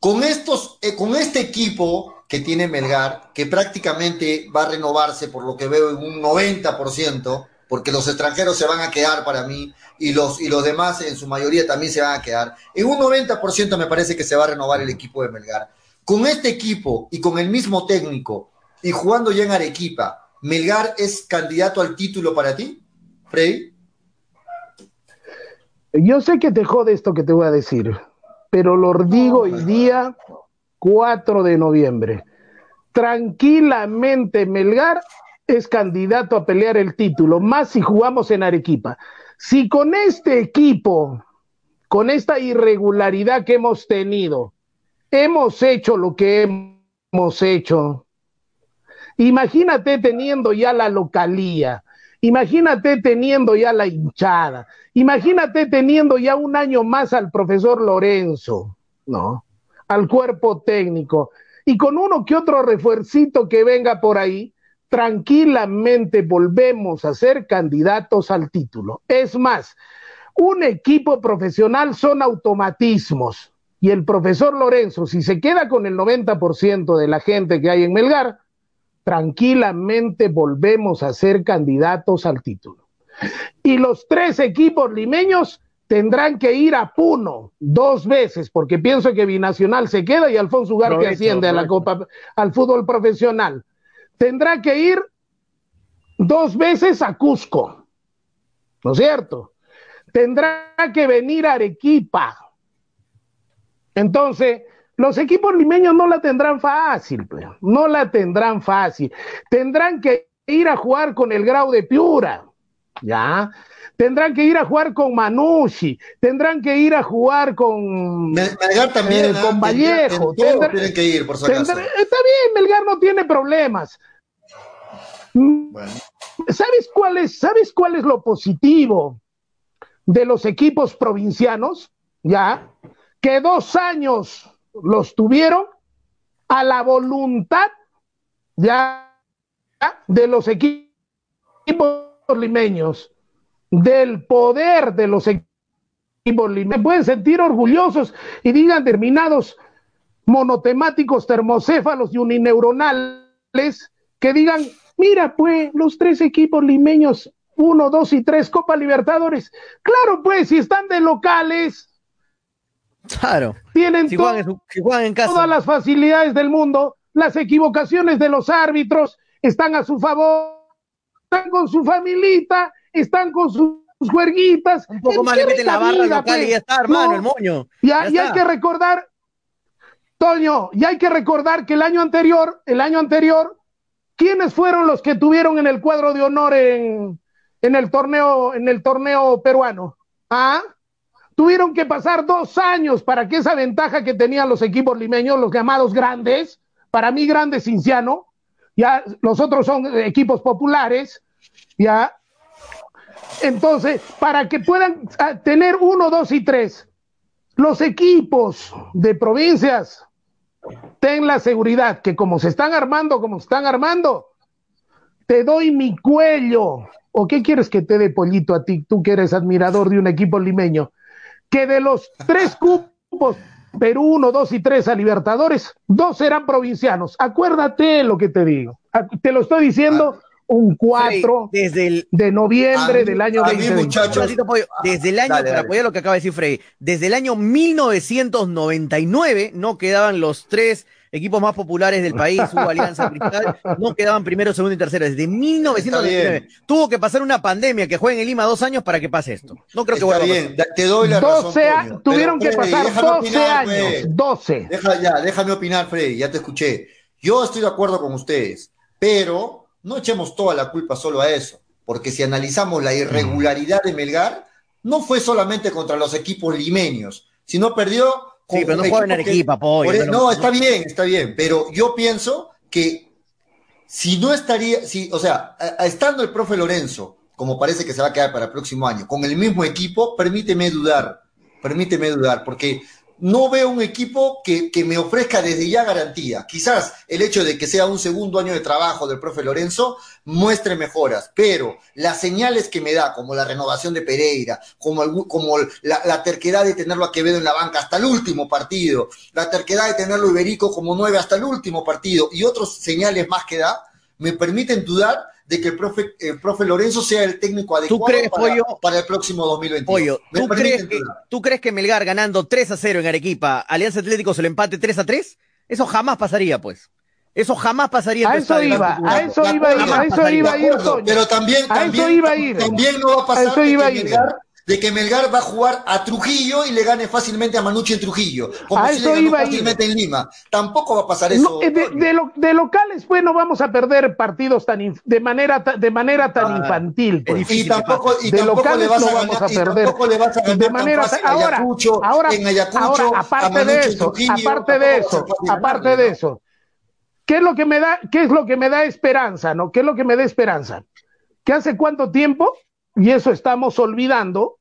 Con estos, eh, con este equipo que tiene Melgar, que prácticamente va a renovarse por lo que veo en un 90%, porque los extranjeros se van a quedar para mí y los, y los demás en su mayoría también se van a quedar. En un 90% me parece que se va a renovar el equipo de Melgar. Con este equipo y con el mismo técnico y jugando ya en Arequipa, ¿Melgar es candidato al título para ti, Freddy? Yo sé que te jode esto que te voy a decir, pero lo digo hoy día, 4 de noviembre. Tranquilamente Melgar es candidato a pelear el título, más si jugamos en Arequipa. Si con este equipo, con esta irregularidad que hemos tenido, hemos hecho lo que hemos hecho, imagínate teniendo ya la localía, imagínate teniendo ya la hinchada, imagínate teniendo ya un año más al profesor Lorenzo, ¿no? Al cuerpo técnico y con uno que otro refuercito que venga por ahí, tranquilamente volvemos a ser candidatos al título. Es más, un equipo profesional son automatismos. Y el profesor Lorenzo, si se queda con el 90% de la gente que hay en Melgar, tranquilamente volvemos a ser candidatos al título. Y los tres equipos limeños tendrán que ir a Puno dos veces, porque pienso que Binacional se queda y Alfonso Ugarte asciende a la. Copa, al fútbol profesional. Tendrá que ir dos veces a Cusco, ¿no es cierto? Tendrá que venir a Arequipa. Entonces, los equipos limeños no la tendrán fácil, pues, no la tendrán fácil. Tendrán que ir a jugar con el Grau de Piura, ¿ya? Tendrán que ir a jugar con Manucci, tendrán que ir a jugar con... Mel- Melgar también. Eh, ¿ah? con Vallejo, tienen que ir, por si acaso. tendrá- está bien, Melgar no tiene problemas. Bueno, ¿Sabes cuál es, ¿Sabes cuál es lo positivo de los equipos provincianos? Ya, que dos años los tuvieron a la voluntad ya de los equi- equipos limeños, del poder de los equipos limeños. Pueden sentir orgullosos y digan terminados monotemáticos, termocéfalos y unineuronales que digan, mira, pues, los tres equipos limeños, uno, dos y tres, Copa Libertadores. Claro, pues, si están de locales, Claro. Tienen si juegan, en su, si juegan en casa. todas las facilidades del mundo, las equivocaciones de los árbitros están a su favor, están con su familita, están con sus juerguitas. Un poco más le meten la barra vida, local y pues. ya está, hermano, No, el moño. Ya, Ya y hay que recordar, Toño, y hay que recordar que el año anterior, el año anterior, ¿quiénes fueron los que tuvieron en el cuadro de honor en, en el torneo, en el torneo peruano? ¿Ah? Tuvieron que pasar dos años para que esa ventaja que tenían los equipos limeños, los llamados grandes, para mí grandes Cinciano, ya los otros son equipos populares, ya. Entonces, para que puedan ah, tener uno, dos y tres, los equipos de provincias ten la seguridad que como se están armando, como se están armando, te doy mi cuello. ¿O qué quieres que te dé pollito a ti, tú que eres admirador de un equipo limeño? Que de los tres cupos, Perú 1, 2 y 3 a Libertadores, dos serán provincianos. Acuérdate lo que te digo. Ah, Te lo estoy diciendo un 4 Frey, desde el de noviembre mí- del año a mí, 2020. muchachos, Un ratito, Pollo. Desde el año, Dale, para dale. apoyar lo que acaba de decir Frey, desde el año 1999 no quedaban los tres equipos más populares del país, <laughs> hubo Alianza Cristal, no quedaban primero, segundo y tercero. Desde 1999 tuvo que pasar una pandemia que jueguen en Lima dos años para que pase esto. No creo que vuelva a pasar. bien, te doy la razón. 12 a- Toño, tuvieron pero, que Freddy, pasar déjame 12 opinar, años, pues. 12. Deja ya, déjame opinar, Freddy, ya te escuché. Yo estoy de acuerdo con ustedes, pero no echemos toda la culpa solo a eso, porque si analizamos la irregularidad de Melgar, no fue solamente contra los equipos limeños, sino perdió Sí, pero no en que- Arequipa, pollo, no, no- está bien, está bien, pero yo pienso que si no estaría, si, o sea, a- a- estando el profe Lorenzo, como parece que se va a quedar para el próximo año, con el mismo equipo, permíteme dudar, permíteme dudar, porque no veo un equipo que, que me ofrezca desde ya garantía. Quizás el hecho de que sea un segundo año de trabajo del profe Lorenzo muestre mejoras, pero las señales que me da, como la renovación de Pereira, como, como la, la terquedad de tenerlo a Quevedo en la banca hasta el último partido, la terquedad de tenerlo a Iberico como nueve hasta el último partido y otros señales más que da, me permiten dudar de que el profe, el profe Lorenzo sea el técnico adecuado crees, para, Pollo? para el próximo 2021. Pollo, ¿tú crees, que. ¿tú crees que Melgar ganando 3 a 0 en Arequipa, Alianza Atlético se lo empate 3 a 3? Eso jamás pasaría, pues. Eso jamás pasaría A eso iba, a eso De iba a ir, a eso iba a ir. Pero también, A eso también, iba a ir. también no va a A pasar eso de, iba a ir. Melgar, de que Melgar va a jugar a Trujillo y le gane fácilmente a Manucci en Trujillo, como A si eso le ganó iba a ir. fácilmente en Lima. Tampoco va a pasar eso. No, eh, de, lo- de locales, pues no vamos a perder partidos tan inf- de manera de manera tan Ah, infantil. pues. difícil y tampoco, y de tampoco locales le vas no a vamos ganar, a y perder. tampoco le vas a ganar de tan manera fácil ahora, Ayacucho, ahora, en Ayacucho, ahora, a aparte Manucci de eso, Trujillo, aparte de eso, aparte de eso, ¿qué es lo que me da, qué es lo que me da esperanza, no? ¿Qué es lo que me da esperanza? Que hace cuánto tiempo, y eso estamos olvidando,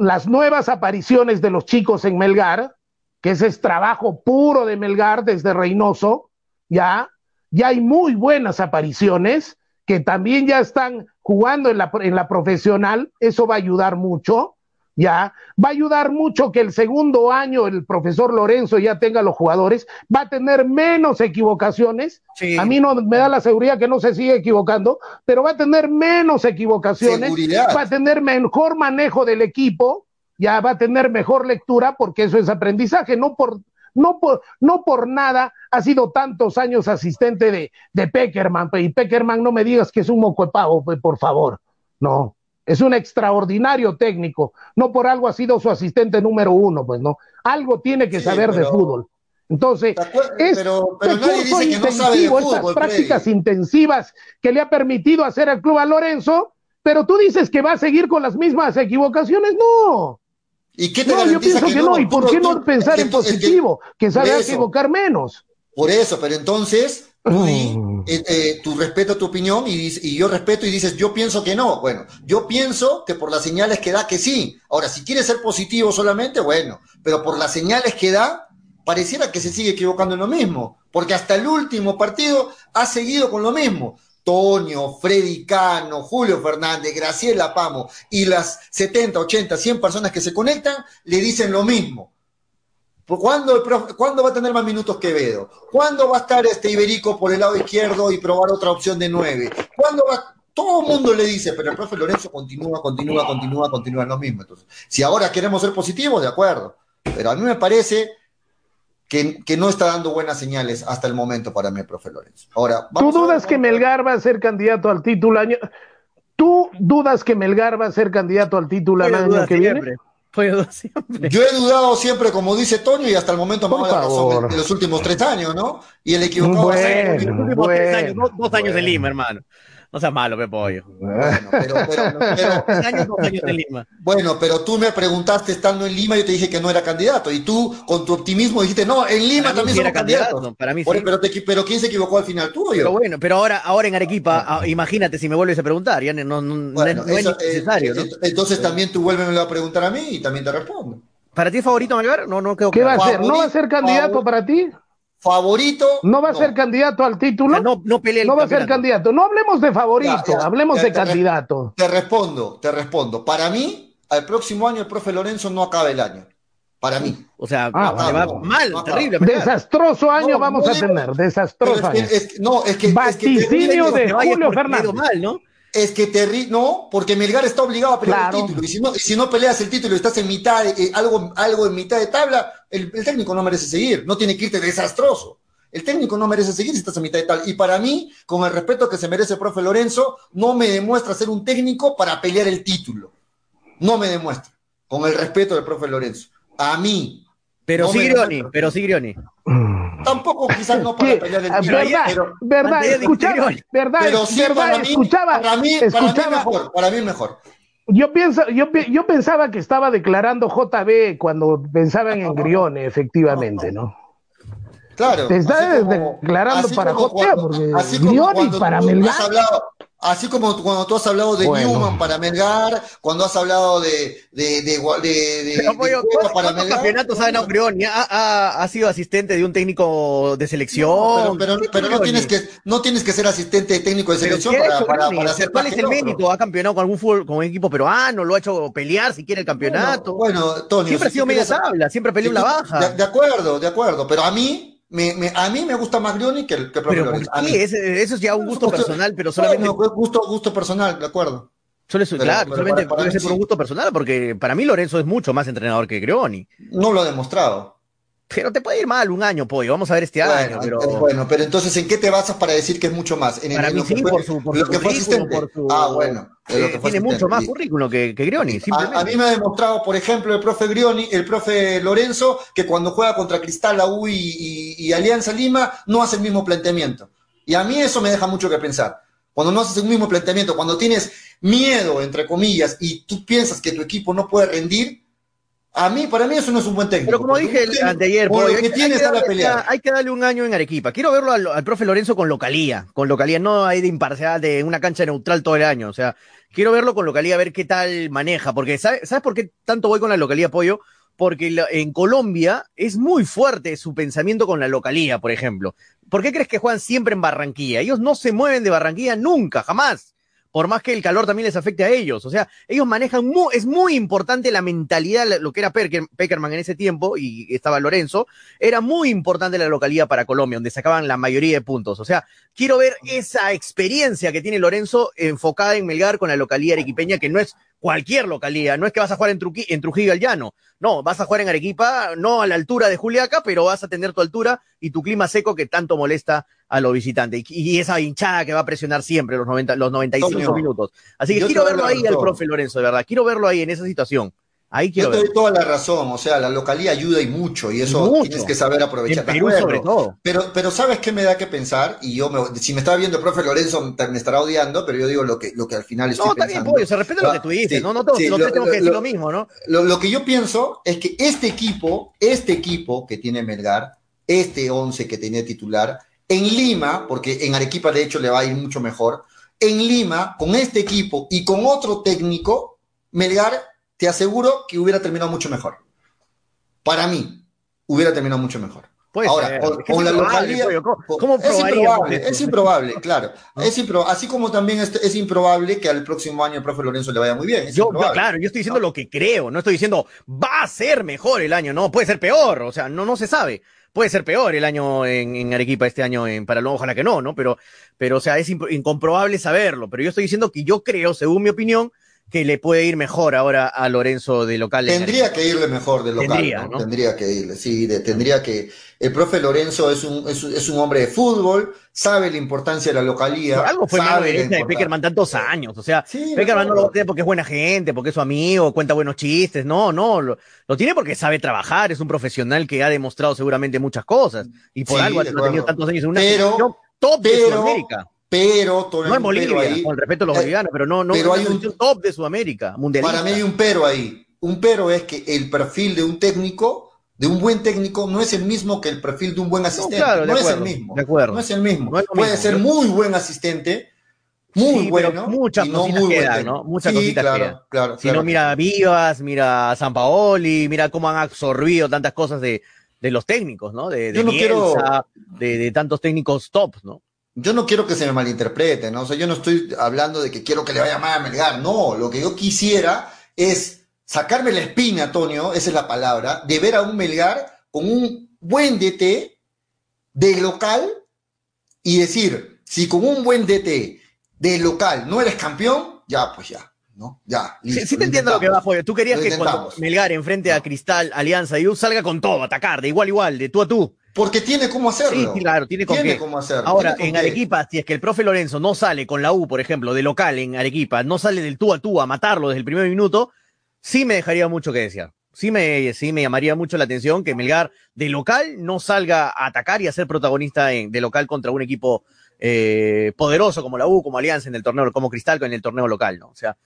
las nuevas apariciones de los chicos en Melgar, que ese es trabajo puro de Melgar desde Reynoso, ya, ya hay muy buenas apariciones que también ya están jugando en la, en la profesional, eso va a ayudar mucho, ya, va a ayudar mucho que el segundo año el profesor Lorenzo ya tenga los jugadores, va a tener menos equivocaciones, Sí. a mí no me da la seguridad que no se sigue equivocando, pero va a tener menos equivocaciones, Seguridad. va a tener mejor manejo del equipo, ya va a tener mejor lectura porque eso es aprendizaje, no por no por, no por nada ha sido tantos años asistente de, de Peckerman, pe, y Peckerman no me digas que es un moco de pavo, por favor, no, es un extraordinario técnico, no por algo ha sido su asistente número uno, pues no, algo tiene que Sí, saber de fútbol. Entonces, es pero pero este nadie curso dice que no sabe de intensivo, fútbol, estas prácticas Freddy. intensivas que le ha permitido hacer al club a Lorenzo, pero tú dices que va a seguir con las mismas equivocaciones, no. ¿Y qué te No, yo pienso que, no, ¿y por qué no pensar en es que- positivo? Que sabe equivocar menos. Por eso, pero entonces tú di, Mm. eh, eh, tu respeto a tu opinión y, y yo respeto y dices, yo pienso que no. Bueno, yo pienso que por las señales que da que sí. Ahora, si quieres ser positivo solamente, bueno, pero por las señales que da, pareciera que se sigue equivocando en lo mismo, porque hasta el último partido ha seguido con lo mismo. Toño, Freddy Cano, Julio Fernández, Graciela Pamo y las 70, 80, 100 personas que se conectan le dicen lo mismo. ¿Cuándo, el profe- ¿Cuándo va a tener más minutos Quevedo? ¿Cuándo va a estar este Iberico por el lado izquierdo y probar otra opción de nueve? ¿Cuándo va? Todo el mundo le dice, pero el profe Lorenzo continúa, continúa, continúa, continúa en lo mismo. Entonces, si ahora queremos ser positivos, de acuerdo. Pero a mí me parece que, que no está dando buenas señales hasta el momento para mí el profe Lorenzo. Ahora, ¿Tú dudas que Melgar va a ser candidato al título año? ¿Tú dudas que Melgar va a ser candidato al título el año que viene? siempre. Dudar siempre. Yo he dudado siempre, como dice Toño, y hasta el momento me ha Por dado la razón en los últimos tres años, ¿no? Y el equivocado va a ser Bueno. Los últimos tres años, Bueno, dos, dos años en Lima, hermano. No seas malo, Pepollo. <laughs> Bueno, pero, pero, pero- Tres años, dos años en Lima. bueno, pero tú me preguntaste estando en Lima, yo te dije que no era candidato, y tú con tu optimismo dijiste, no, en Lima Para mí también sí somos era candidato, candidatos. para mí sí. pero, te pero ¿quién se equivocó al final? ¿Tú o yo? Pero bueno, pero ahora, ahora en Arequipa, ah, imagínate si me vuelves a preguntar, ya no, no, no Bueno, es, no es eso, ni necesario, eh, ¿no? eh, Entonces también tú vuélveme a preguntar a mí y también te respondo. ¿Para ti es favorito Melgar? No, no quedó ¿Qué va a ser? ¿No va a ser candidato Favor- para ti? ¿Favorito? ¿No va a ser candidato al O título? sea, no, no pelea el No va a ser candidato. No hablemos de favorito, Ya, ya, hablemos ya, de te re- candidato. Te respondo, te respondo. Para mí, al próximo año el profe Lorenzo no acaba el año. Para mí. O sea, Ah, va no, mal, terrible. Desastroso año No, vamos no a tener, desastroso es que, año. es que- no, es que, es que Vaticinio de Que vaya Julio Fernández. mal, ¿no? Es que terri no, porque Melgar está obligado a pelear Claro. el título. Y si no, si no peleas el título y estás en mitad, de- eh, algo, algo en mitad de tabla, el, el técnico no merece seguir. No tiene que irte desastroso. El técnico no merece seguir si estás en mitad de tabla. Y para mí, con el respeto que se merece el profe Lorenzo, no me demuestra ser un técnico para pelear el título. No me demuestra. Con el respeto del profe Lorenzo. A mí. Pero No sí Grioni, pero sí Grioni. Tampoco quizás no para ¿Qué? pelear el Ah, título. ¿Verdad? pero- ¿Verdad? Escuchaba. ¿verdad? pero sí, ¿verdad? para mí, escuchaba, para mí, para mí escuchaba, mejor. Para mí mejor. Yo, pienso, yo, yo pensaba que estaba declarando JB cuando pensaban en <laughs> Grione, efectivamente, ¿no? Claro. Te está como- declarando para cuando- porque Grioni cuando para Melgar. hablado- así como cuando tú has hablado de Bueno. Newman para Melgar, cuando has hablado de de de, de, de- Pollo, Cueva ¿cuántos, para cuántos Melgar. campeonatos ha ganado Grioni? ¿Ha, ha, ha sido asistente de un técnico de selección? No, pero, pero, ¿Qué pero no tienes que no tienes que ser asistente de técnico de ¿Pero selección para, hecho para, para ser ¿Cuál es el mérito? ¿Ha campeonado con algún fútbol, con un equipo peruano? ¿Lo ha hecho pelear si quiere el campeonato? Bueno, bueno, Tony, siempre ha si sido tú media tabla, siempre peleó si la baja. De, de acuerdo, de acuerdo, pero a mí me, me- a mí me gusta más Grioni que el que pero Lorenzo. ¿por qué? Ese- eso es ya un gusto personal, pero solamente Bueno, gusto, gusto personal, de acuerdo. Suele ser, Pero- claro, pero solamente para- para puede mí ser por un gusto personal, porque para mí Lorenzo es mucho más entrenador que Grioni. No lo ha demostrado. Pero te puede ir mal un año, pollo. Vamos a ver este año. Bueno, Pero... bueno, pero entonces, ¿en qué te basas para decir que es mucho más? En, Para en mí lo que sí, fue- por su, por lo su que fue currículum, asistente. por su- Ah, bueno. eh, tiene mucho más currículum que, que Grioni, A, mí me ha demostrado, por ejemplo, el profe Grioni, el profe Lorenzo, que cuando juega contra Cristal, la U y, y- y Alianza Lima, no hace el mismo planteamiento. Y a mí eso me deja mucho que pensar. Cuando no haces el mismo planteamiento, cuando tienes miedo, entre comillas, y tú piensas que tu equipo no puede rendir, a mí, para mí eso no es un buen técnico. Pero como dije el, anteayer, lo hay, que hay tiene que es a la darle, pelea. hay que darle un año en Arequipa. Quiero verlo al, al profe Lorenzo con localía, con localía, no hay de imparcial, de una cancha neutral todo el año. O sea, quiero verlo con localía, a ver qué tal maneja. Porque, ¿sabes, ¿sabes por qué tanto voy con la localía, pollo? Porque la- en Colombia es muy fuerte su pensamiento con la localía, por ejemplo. ¿Por qué crees que juegan siempre en Barranquilla? Ellos no se mueven de Barranquilla nunca, jamás. Por más que el calor también les afecte a ellos. O sea, ellos manejan, mu- es muy importante la mentalidad, lo que era Perker- en ese tiempo, y estaba Lorenzo, era muy importante la localidad para Colombia, donde sacaban la mayoría de puntos. O sea, quiero ver esa experiencia que tiene Lorenzo enfocada en Melgar con la localía arequipeña, que no es cualquier localía, no es que vas a jugar en, Truqui- en Trujillo al llano, no, vas a jugar en Arequipa, no a la altura de Juliaca, pero vas a tener tu altura y tu clima seco que tanto molesta a los visitantes. Y, y esa hinchada que va a presionar siempre los, 90, los 95 Toño, minutos. Así que yo quiero verlo ahí al profe Lorenzo, de verdad, quiero verlo ahí en esa situación. Ahí quiero Yo te doy toda la razón, o sea, la localía ayuda y mucho, y eso Mucho. tienes que saber aprovechar. En Perú sobre todo. Pero, pero ¿sabes qué me da que pensar? Y yo, me- si me estaba viendo el profe Lorenzo, me estará odiando, pero yo digo lo que, lo que al final estoy No, está bien, pollo, se respeta lo Ah, que tú dices, sí, no, no, todos, sí, lo- tres tengo lo- que decir lo- lo mismo, ¿no? Lo, lo que yo pienso es que este equipo, este equipo que tiene Melgar, este 11 que tenía titular, en Lima, porque en Arequipa de hecho le va a ir mucho mejor, en Lima, con este equipo y con otro técnico, Melgar, te aseguro que hubiera terminado mucho mejor. Para mí, hubiera terminado mucho mejor. Puede Ahora, ser. con, con la localidad. pollo. ¿Cómo, con- cómo es improbable, eso? es improbable, claro. <laughs> Es impro- así como también es, es improbable que al próximo año el profe Lorenzo le vaya muy bien. Yo, claro, yo estoy diciendo lo que creo, no estoy diciendo va a ser mejor el año, no, puede ser peor, o sea, no, no se sabe. Puede ser peor el año en, en Arequipa este año en Paralón, ojalá que no, ¿no? Pero, pero, o sea, es incomprobable saberlo. Pero yo estoy diciendo que yo creo, según mi opinión, que le puede ir mejor ahora a Lorenzo de local. en Tendría que irle mejor de local. Tendría, ¿no? ¿no? Tendría que irle, sí, de- tendría que. El profe Lorenzo es un, es, un- es un hombre de fútbol, sabe la importancia de la localía. Por algo fue mano derecha de. Peckerman tantos años. O sea, Sí, Peckerman no lo tiene porque es buena gente, porque es su amigo, cuenta buenos chistes. No, no, lo, lo tiene porque sabe trabajar, es un profesional que ha demostrado seguramente muchas cosas. Y por Sí, algo ha tenido tantos años en una Pero- top de Sudamérica. Pero, Toño, No en Bolivia, ahí. con respeto a los Eh, bolivianos, pero no, no pero hay un- top de Sudamérica, mundialista. Para mí hay un pero ahí. Un pero es que el perfil de un técnico, de un buen técnico, no es el mismo que el perfil de un buen asistente. No, claro, es acuerdo, el mismo. de acuerdo. No es el mismo. No es lo Puede mismo. ser muy buen asistente, muy Sí, bueno. muchas y no cositas muy quedan. ¿no? Muchas Sí, cositas claro, quedan. claro, Si no, mira a Vivas, mira a San Paoli, mira cómo han absorbido tantas cosas de, de los técnicos, ¿no? De, de Yo no quiero- de, de tantos técnicos top, ¿no? Yo no quiero que se me malinterprete, ¿no? O sea, yo no estoy hablando de que quiero que le vaya mal a Melgar, no, lo que yo quisiera es sacarme la espina, Antonio, esa es la palabra, de ver a un Melgar con un buen DT de local y decir, si con un buen DT de local no eres campeón, ya, pues ya, ¿no? Ya, listo, Sí, sí te entiendo lo que va. Pollo. Tú querías que cuando. Melgar enfrente a Cristal, Alianza y U salga con todo, atacar, de igual a igual, de tú a tú. Porque tiene cómo hacerlo. sí, claro, tiene con Tiene qué. cómo hacerlo. Ahora, en qué. Arequipa, si es que el profe Lorenzo no sale con la U, por ejemplo, de local en Arequipa, no sale del tú a tú a matarlo desde el primer minuto, sí me dejaría mucho que desear. Sí me, sí me llamaría mucho la atención que Melgar de local no salga a atacar y a ser protagonista en- de local contra un equipo eh, poderoso como la U, como Alianza en el torneo, como Cristal en el torneo local, ¿no? O sea,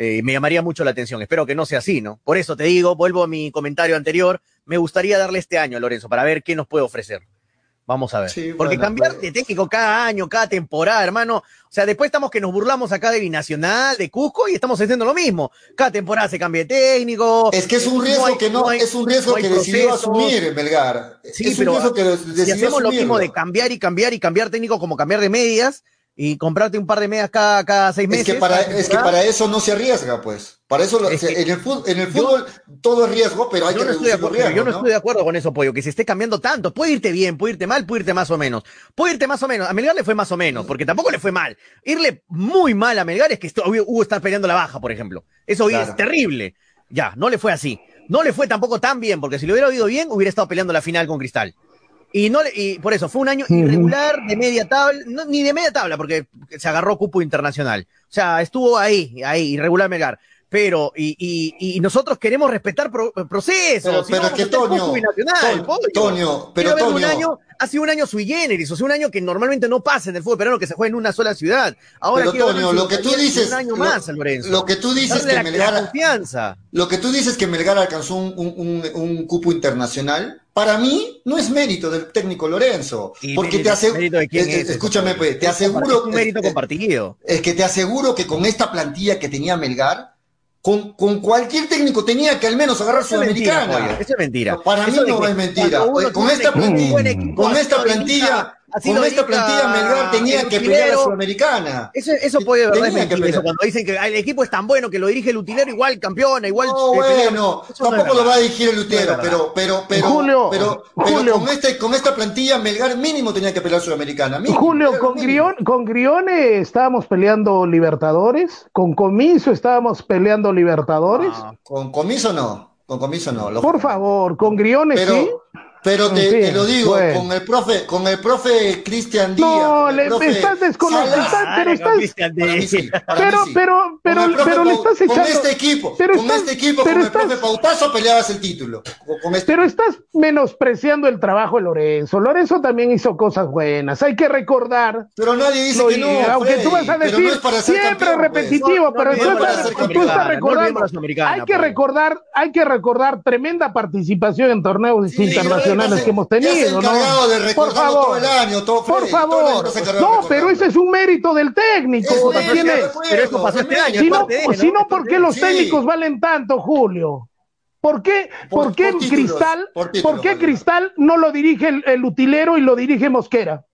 eh, me llamaría mucho la atención. Espero que no sea así, ¿no? Por eso te digo, vuelvo a mi comentario anterior, me gustaría darle este año a Lorenzo para ver qué nos puede ofrecer. Vamos a ver. Sí, Porque bueno, cambiar pues. de técnico cada año, cada temporada, hermano. O sea, después estamos que nos burlamos acá de Binacional, de Cusco, y estamos haciendo lo mismo. Cada temporada se cambia de técnico. Es que es un riesgo hay- que no, hay- es un riesgo no que decidió procesos. asumir Melgar. Sí, es un pero riesgo que si decidió hacemos lo mismo de cambiar y cambiar y cambiar técnico como cambiar de medias y comprarte un par de medias cada, cada seis meses. Es que, para, es que para eso no se arriesga, pues. Para eso, lo- Es que en, el fútbol, en el fútbol todo es riesgo, pero hay yo que no, reducir yo no ¿no? estoy de acuerdo con eso, Pollo, que se esté cambiando tanto. Puede irte bien, puede irte mal, puede irte más o menos. Puede irte más o menos. A Melgar le fue más o menos, porque tampoco le fue mal. Irle muy mal a Melgar es que Hugo está peleando la baja, por ejemplo. Eso Claro. es terrible. Ya, no le fue así. No le fue tampoco tan bien, porque si le hubiera ido bien, hubiera estado peleando la final con Cristal. Y no le- y por eso fue un año irregular de media tabla, no, ni de media tabla, porque se agarró cupo internacional. O sea, estuvo ahí, ahí, irregular Melgar. Pero, y, y, y nosotros queremos respetar pro- procesos. Pero- si pero no, es que, Toño, cupo binacional, Toño. Toño, pero un año, ha sido un año sui generis, o sea, un año que normalmente no pasa en el fútbol peruano, que se juega en una sola ciudad. Ahora Pero Toño, lo que tú dices, un año lo- más, Lorenzo. lo que tú dices Darle que la, Melgar- la confianza. Lo que tú dices que Melgar alcanzó un, un- un- cupo internacional, para mí no es mérito del técnico Lorenzo. Y Porque mérito- te aseguro. es eso, escúchame, pues, te Es aseguro. un mérito eh, compartido. Es que te aseguro que con esta plantilla que tenía Melgar, con, con cualquier técnico tenía que al menos agarrar Eso es mentira, Sudamericana. Pollo, Eso es mentira. Para mí Eso de no es mentira. Oye, con esta plantilla- con esta plantilla, así con esta plantilla Melgar tenía que pelear a utilero. Sudamericana. Eso, eso puede de verdad mentira. Eso cuando dicen que "Ay, el equipo es tan bueno que lo dirige el utilero, igual campeona, igual. No, eh, pelea". bueno, no tampoco lo va a dirigir el No Lutero, verdad. pero, pero, pero, Julio, pero, pero Julio. con este, con esta plantilla Melgar mínimo tenía que pelear Sudamericana. mínimo, Julio, con, con Grione estábamos peleando Libertadores, con Comiso estábamos peleando Libertadores. Ah, Con comiso no, con comiso no. lo- Por favor, con Grione sí. Pero, te, En fin, te lo digo, bueno. con el profe, con el profe Cristian Díaz. No, con le- profe estás desconociendo, pero estás- con mí sí, Pero, mí sí. pero, Con pero, profe pero le estás Con echando. este equipo, pero con estás- este equipo, pero con el profe Pautazo peleabas el título. Con- con este- Pero estás menospreciando el trabajo de Lorenzo. Lorenzo también hizo cosas buenas. Hay que recordar. Pero nadie dice lo- que no. aunque Freddy, tú vas a decir no siempre campeón, pues. repetitivo, no pero tú estás, tú recordando. hay que pues. recordar, hay que recordar tremenda participación en torneos internacionales que hemos tenido, ¿no? de Por favor, todo el año, todo, por Freddy, todo el año favor. no No, pero ese es un mérito del técnico. Es que mérito, tiene- pero eso pasó es este año, si no, si ¿no? no, ¿por qué los Sí. técnicos valen tanto, Julio? ¿Por qué, Por- por, qué por títulos, Cristal, por por, qué. Cristal no lo dirige el, el utilero y lo dirige Mosquera?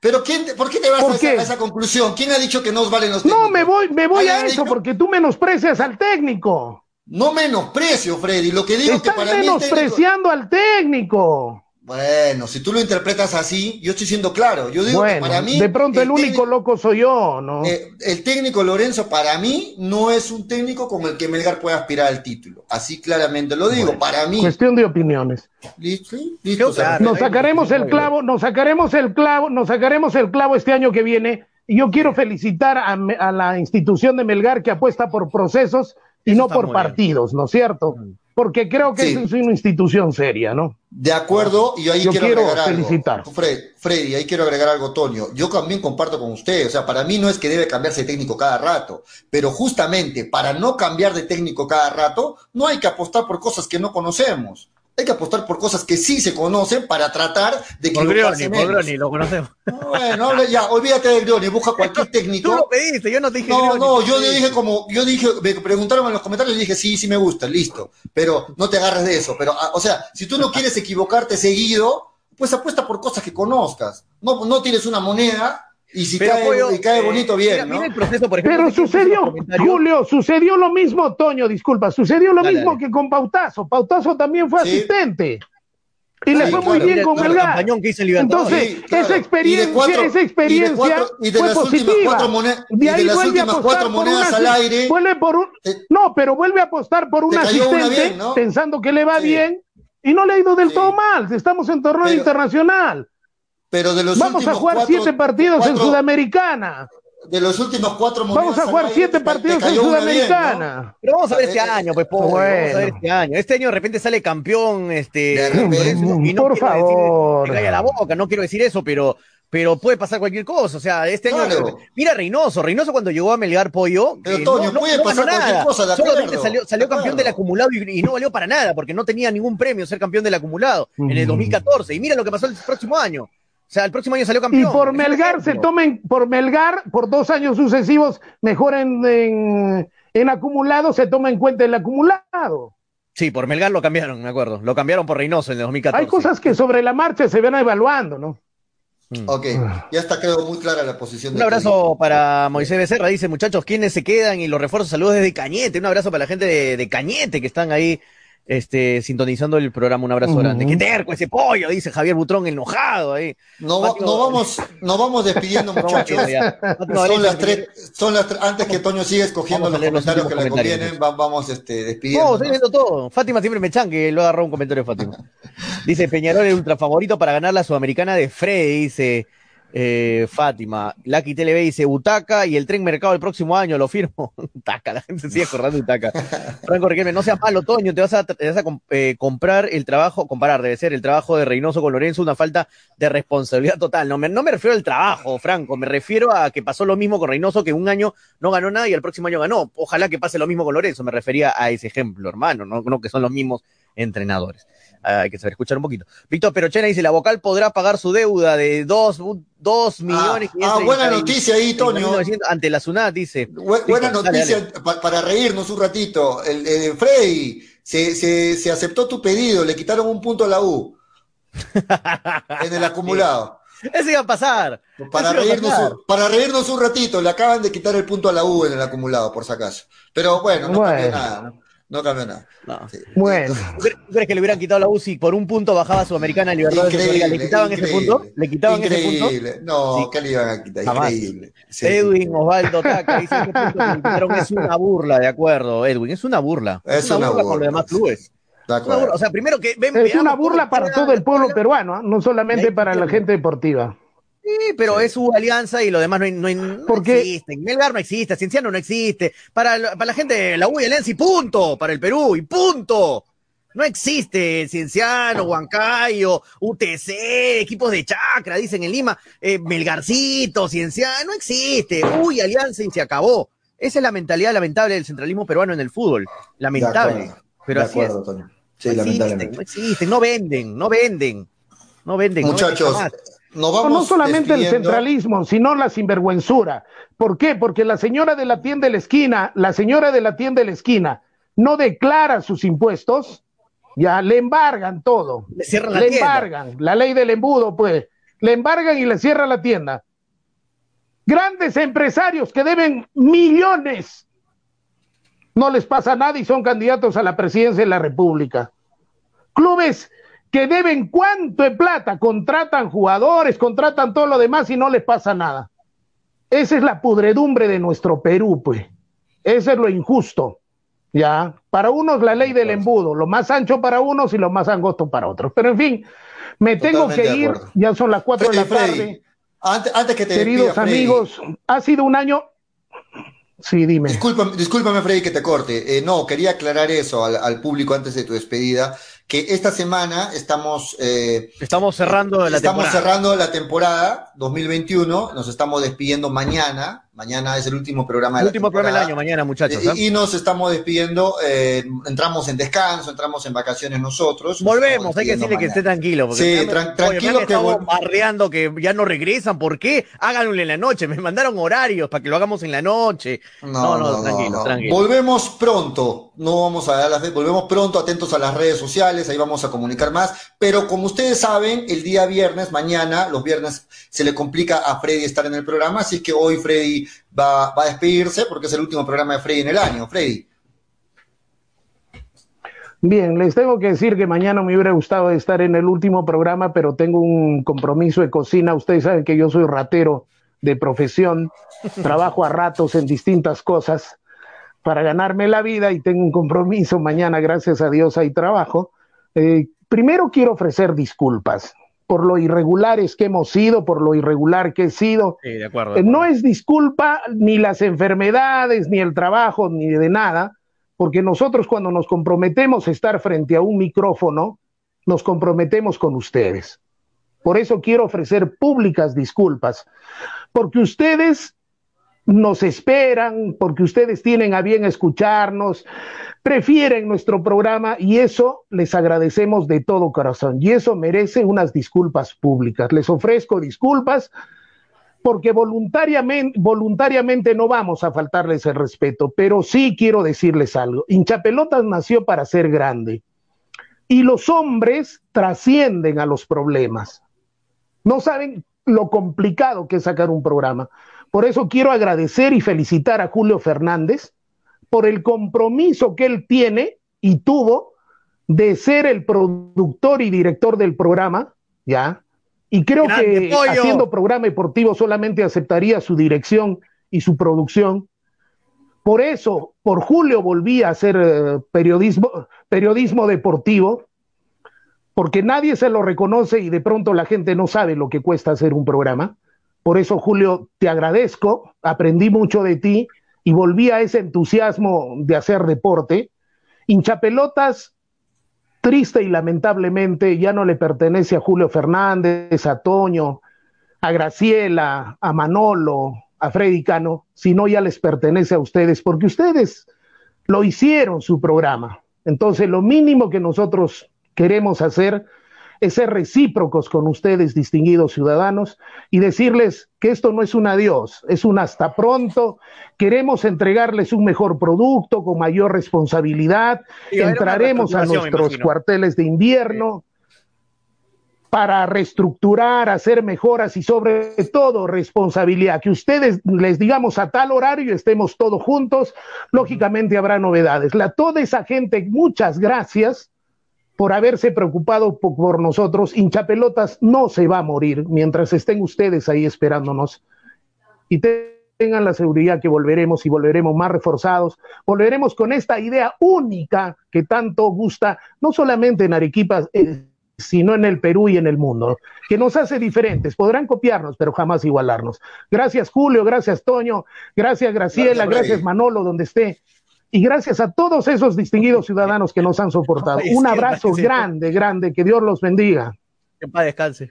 Pero quién, te- ¿por qué te vas ¿Por a esa, a esa conclusión? ¿Quién ha dicho que no os valen los No, técnicos? me voy, me voy a ¿Alguien ha eso dicho? porque tú menosprecias al técnico. No menosprecio, Freddy. Lo que digo es que para mí el técnico- menospreciando al técnico. Bueno, si tú lo interpretas así, yo estoy siendo claro. Yo digo que Bueno, para mí. de pronto el, único técnico- loco soy yo, ¿no? eh, el técnico Lorenzo, para mí, no es un técnico con el que Melgar pueda aspirar al título. Así claramente lo digo. para mí. Cuestión de opiniones. Listo, sí, listo, Yo, o sea, claro. Nos sacaremos el clavo, nos sacaremos el clavo, nos sacaremos el clavo este año que viene. Y yo quiero felicitar a la institución de Melgar que apuesta por procesos y Eso no por bien. partidos, ¿no es cierto? Porque creo que Sí. es una institución seria, ¿no? De acuerdo, y ahí Yo quiero, quiero agregar felicitar. algo. Fred, Freddy, ahí quiero agregar algo, Toño. Yo también comparto con usted, o sea, para mí no es que debe cambiarse de técnico cada rato, pero justamente para no cambiar de técnico cada rato, no hay que apostar por cosas que no conocemos. Hay que apostar por cosas que sí se conocen para tratar de Por equivocarse Grioni. Grioni, lo conocemos. Bueno, ya, olvídate de Grioni, busca cualquier <laughs> Tú técnico. lo pediste, yo no te dije No, Grioni, no, tú yo dije como, yo dije, me preguntaron en los comentarios y dije, sí, sí me gusta, listo, pero no te agarres de eso, pero, ah, o sea, si tú no quieres equivocarte seguido, pues apuesta por cosas que conozcas, no, no tienes una moneda y si Pero, cae, Pollo, y cae eh, bonito, bien, mira, ¿no? mira el proceso, por ejemplo. Pero sucedió. Julio, sucedió lo mismo, Toño, disculpa, sucedió lo Dale, mismo dale. que con Pautazo. Pautazo también fue Sí. asistente. Y le fue muy claro, bien Mira con el Melgar. Entonces, Sí, claro. esa experiencia, cuatro- esa y de experiencia cuatro- y de fue positiva. cuatro mone- y de ahí las vuelve a últimas apostar cuatro por monedas una al aire, vuelve por un- te- no, pero vuelve a apostar por un asistente bien, ¿no? pensando que le va Sí. bien y no le ha ido del Sí. todo mal. Estamos en torneo Pero- internacional. Pero de los Vamos a jugar cuatro- siete partidos en Sudamericana. De los últimos cuatro Vamos a jugar siete te- te partidos en bien, ¿no? Sudamericana. Pero vamos a ver este Eh, año, pues, pobre, vamos a ver bueno. este año. Este año de repente sale campeón, este, repente. y no Por quiero favor. decir la boca, no quiero decir eso, pero, pero puede pasar cualquier cosa. O sea, este año, Claro. mira Reynoso, Reynoso cuando llegó a Melgar Pollo, Pero, eh, Toño, puede ganó pasar cualquier nada. cosa, de Solamente salió, salió de campeón del acumulado y, y no valió para nada, porque no tenía ningún premio ser campeón del acumulado en el Mm. 2014. Y mira lo que pasó el próximo año. O sea, el próximo año salió Y campeón. por Es un Melgar se tomen, por Melgar, por dos años sucesivos, mejor en, en, en acumulado, se toma en cuenta el acumulado. Sí, por Melgar lo cambiaron, me acuerdo. Lo cambiaron por Reynoso en el 2014. Hay cosas que sobre la marcha se van evaluando, ¿no? Mm. Ok, ya está creo muy clara la posición Un abrazo para Moisés Becerra, dice muchachos, ¿quiénes se quedan? Y los refuerzos, saludos desde Cañete, un abrazo para la gente de, de Cañete que están ahí este, sintonizando el programa, un abrazo grande. ¡Qué terco ese pollo! Dice Javier Butrón, enojado ahí. No, no vamos, no vamos despidiendo, <laughs> muchachos. Son las tres, son las tres, antes que Toño siga escogiendo los comentarios que le comentarios, convienen, va- vamos este, No, despidiendo. estoy viendo todo. Fátima siempre me chan que lo agarró un comentario de Fátima. <laughs> Dice Peñarol el ultra favorito para ganar la Sudamericana de Freddy, dice eh, Fátima. Lucky TV dice Butaca y el tren mercado el próximo año, lo firmo. <laughs> Taca, la gente sigue acordando de Butaca. <laughs> Franco Riquelme, no seas malo, Toño, te vas a, te vas a eh, comprar el trabajo, comparar, debe ser el trabajo de Reynoso con Lorenzo, una falta de responsabilidad total. No me, no me refiero al trabajo, Franco, me refiero a que pasó lo mismo con Reynoso, que un año no ganó nada y el próximo año ganó. Ojalá que pase lo mismo con Lorenzo, me refería a ese ejemplo, hermano, no, no que son los mismos entrenadores. Ah, hay que saber escuchar un poquito. Víctor Perochena dice, la vocal podrá pagar su deuda de dos, dos millones. ah, buena noticia ahí. 900 ante la SUNAT, dice. Bu- buena dale, noticia pa- para reírnos un ratito. El, el Freddy, se, se, se aceptó tu pedido, le quitaron un punto a la U <laughs> en el acumulado. Eso iba a pasar. Para reírnos, pasar. un, para reírnos un ratito, le acaban de quitar el punto a la U en el acumulado, por si acaso. Pero bueno, no cambió Bueno. nada. No, cambió nada. No. Sí. Bueno, ¿Tú crees, que le hubieran quitado la UCI por un punto bajaba Sudamericana y Libertadores? ¿Le quitaban ese punto? ¿Le quitaban ese punto? Increíble. No, Sí. ¿qué le iban a quitar? Jamás. Increíble. Sí. Edwin Osvaldo Taca dice punto que le quitaron es una burla, de acuerdo, Edwin, es una burla. Es una burla con los burla, demás clubes. Una burla. O sea, primero que ven, es una burla para todo el pueblo peruano, ¿ah? no solamente para la gente deportiva. Sí, pero es su alianza y lo demás no, hay- no, hay- no ¿Por qué? existe. Melgar no existe, Cienciano no existe. Para, la- para la gente la U y Alianza y punto. Para el Perú y punto. No existe Cienciano, Huancayo, UTC, equipos de chacra, dicen en Lima, eh, Melgarcito, Cienciano, no existe. Uy, Alianza y se acabó. Esa es la mentalidad lamentable del centralismo peruano en el fútbol. Lamentable. acuerdo. Pero de así es. acuerdo, Toño. Sí, no existen, lamentablemente. no existen, no venden, no venden. No venden. no venden Muchachos, No, vamos no solamente el centralismo, sino la sinvergüenzura. ¿Por qué? Porque la señora de la tienda de la esquina, la señora de la tienda de la esquina, no declara sus impuestos Ya le embargan todo. Le cierran la le tienda. embargan. La ley del embudo, pues. Le embargan y le cierran la tienda. Grandes empresarios que deben millones. No les pasa nada y son candidatos a la presidencia de la República. Clubes que deben cuánto de plata, contratan jugadores, contratan todo lo demás y no les pasa nada. Esa es la pudredumbre de nuestro Perú, pues. Ese es lo injusto. Ya, para unos la ley del embudo, lo más ancho para unos y lo más angosto para otros. Pero en fin, me tengo que ir, ya son las cuatro de la tarde. Freddy, antes, antes que te Queridos despida, amigos, ha sido un año. Sí, dime. Discúlpame, discúlpame, Freddy, que te corte. Eh, no, quería aclarar eso al, al público antes de tu despedida, que esta semana estamos, eh, Estamos cerrando la estamos temporada. cerrando la temporada 2021, nos estamos despidiendo mañana, mañana es el último programa de El último programa del año, mañana, muchachos. Eh, ¿ah? y, y nos estamos despidiendo, eh, entramos en descanso, entramos en vacaciones nosotros. nos Volvemos, hay que decirle que esté tranquilo. Porque Sí, tran- tranquilo que barreando que ya no regresan. ¿Por qué? Háganlo en la noche. Me mandaron horarios para que lo hagamos en la noche. No, no, tranquilo, tranquilo. Volvemos pronto, no vamos a dar las volvemos pronto, atentos a las redes sociales, ahí vamos a comunicar más, pero como ustedes saben, el día viernes, mañana, los viernes se complica a Freddy estar en el programa, así que hoy Freddy va, va a despedirse porque es el último programa de Freddy en el año. Freddy. Bien, les tengo que decir que mañana me hubiera gustado estar en el último programa, pero tengo un compromiso de cocina. Ustedes saben que yo soy ratero de profesión, trabajo a ratos en distintas cosas para ganarme la vida y tengo un compromiso mañana, gracias a Dios hay trabajo. Eh, primero quiero ofrecer disculpas por lo irregulares que hemos sido, por lo irregular que he sido. Sí, de acuerdo. de Eh, No es disculpa ni las enfermedades, ni el trabajo, ni de nada, porque nosotros cuando nos comprometemos a estar frente a un micrófono, nos comprometemos con ustedes. Por eso quiero ofrecer públicas disculpas, porque ustedes nos esperan, porque ustedes tienen a bien escucharnos, prefieren nuestro programa y eso les agradecemos de todo corazón. Y eso merece unas disculpas públicas. Les ofrezco disculpas porque voluntariamente, no vamos a faltarles el respeto, pero sí quiero decirles algo. Hinchapelotas nació para ser grande y los hombres trascienden a los problemas. No saben lo complicado que es sacar un programa. Por eso quiero agradecer y felicitar a Julio Fernández por el compromiso que él tiene y tuvo de ser el productor y director del programa, ¿ya? Y creo Grande, que pollo. haciendo programa deportivo solamente aceptaría su dirección y su producción. Por eso, por Julio volví a hacer eh, periodismo, periodismo deportivo, porque nadie se lo reconoce y de pronto la gente no sabe lo que cuesta hacer un programa. Por eso, Julio, te agradezco, aprendí mucho de ti y volví a ese entusiasmo de hacer deporte. Hinchapelotas, triste y lamentablemente, ya no le pertenece a Julio Fernández, a Toño, a Graciela, a Manolo, a Freddy Cano, sino ya les pertenece a ustedes, porque ustedes lo hicieron su programa. Entonces, lo mínimo que nosotros queremos hacer es ser recíprocos con ustedes, distinguidos ciudadanos, y decirles que esto no es un adiós, es un hasta pronto. Queremos entregarles un mejor producto con mayor responsabilidad. Entraremos a nuestros cuarteles de invierno para reestructurar, hacer mejoras y sobre todo responsabilidad. Que ustedes les digamos a tal horario estemos todos juntos, lógicamente habrá novedades. La, toda esa gente, muchas gracias por haberse preocupado po- por nosotros. Hinchapelotas no se va a morir mientras estén ustedes ahí esperándonos. Y te- tengan la seguridad que volveremos y volveremos más reforzados, volveremos con esta idea única que tanto gusta, no solamente en Arequipa, eh, sino en el Perú y en el mundo, que nos hace diferentes. Podrán copiarnos, pero jamás igualarnos. Gracias Julio, gracias Toño, gracias Graciela, Gracias, gracias Manolo, donde esté. Y gracias a todos esos distinguidos <laughs> ciudadanos que nos han soportado. Un abrazo grande, grande, que Dios los bendiga. Que paz descanse.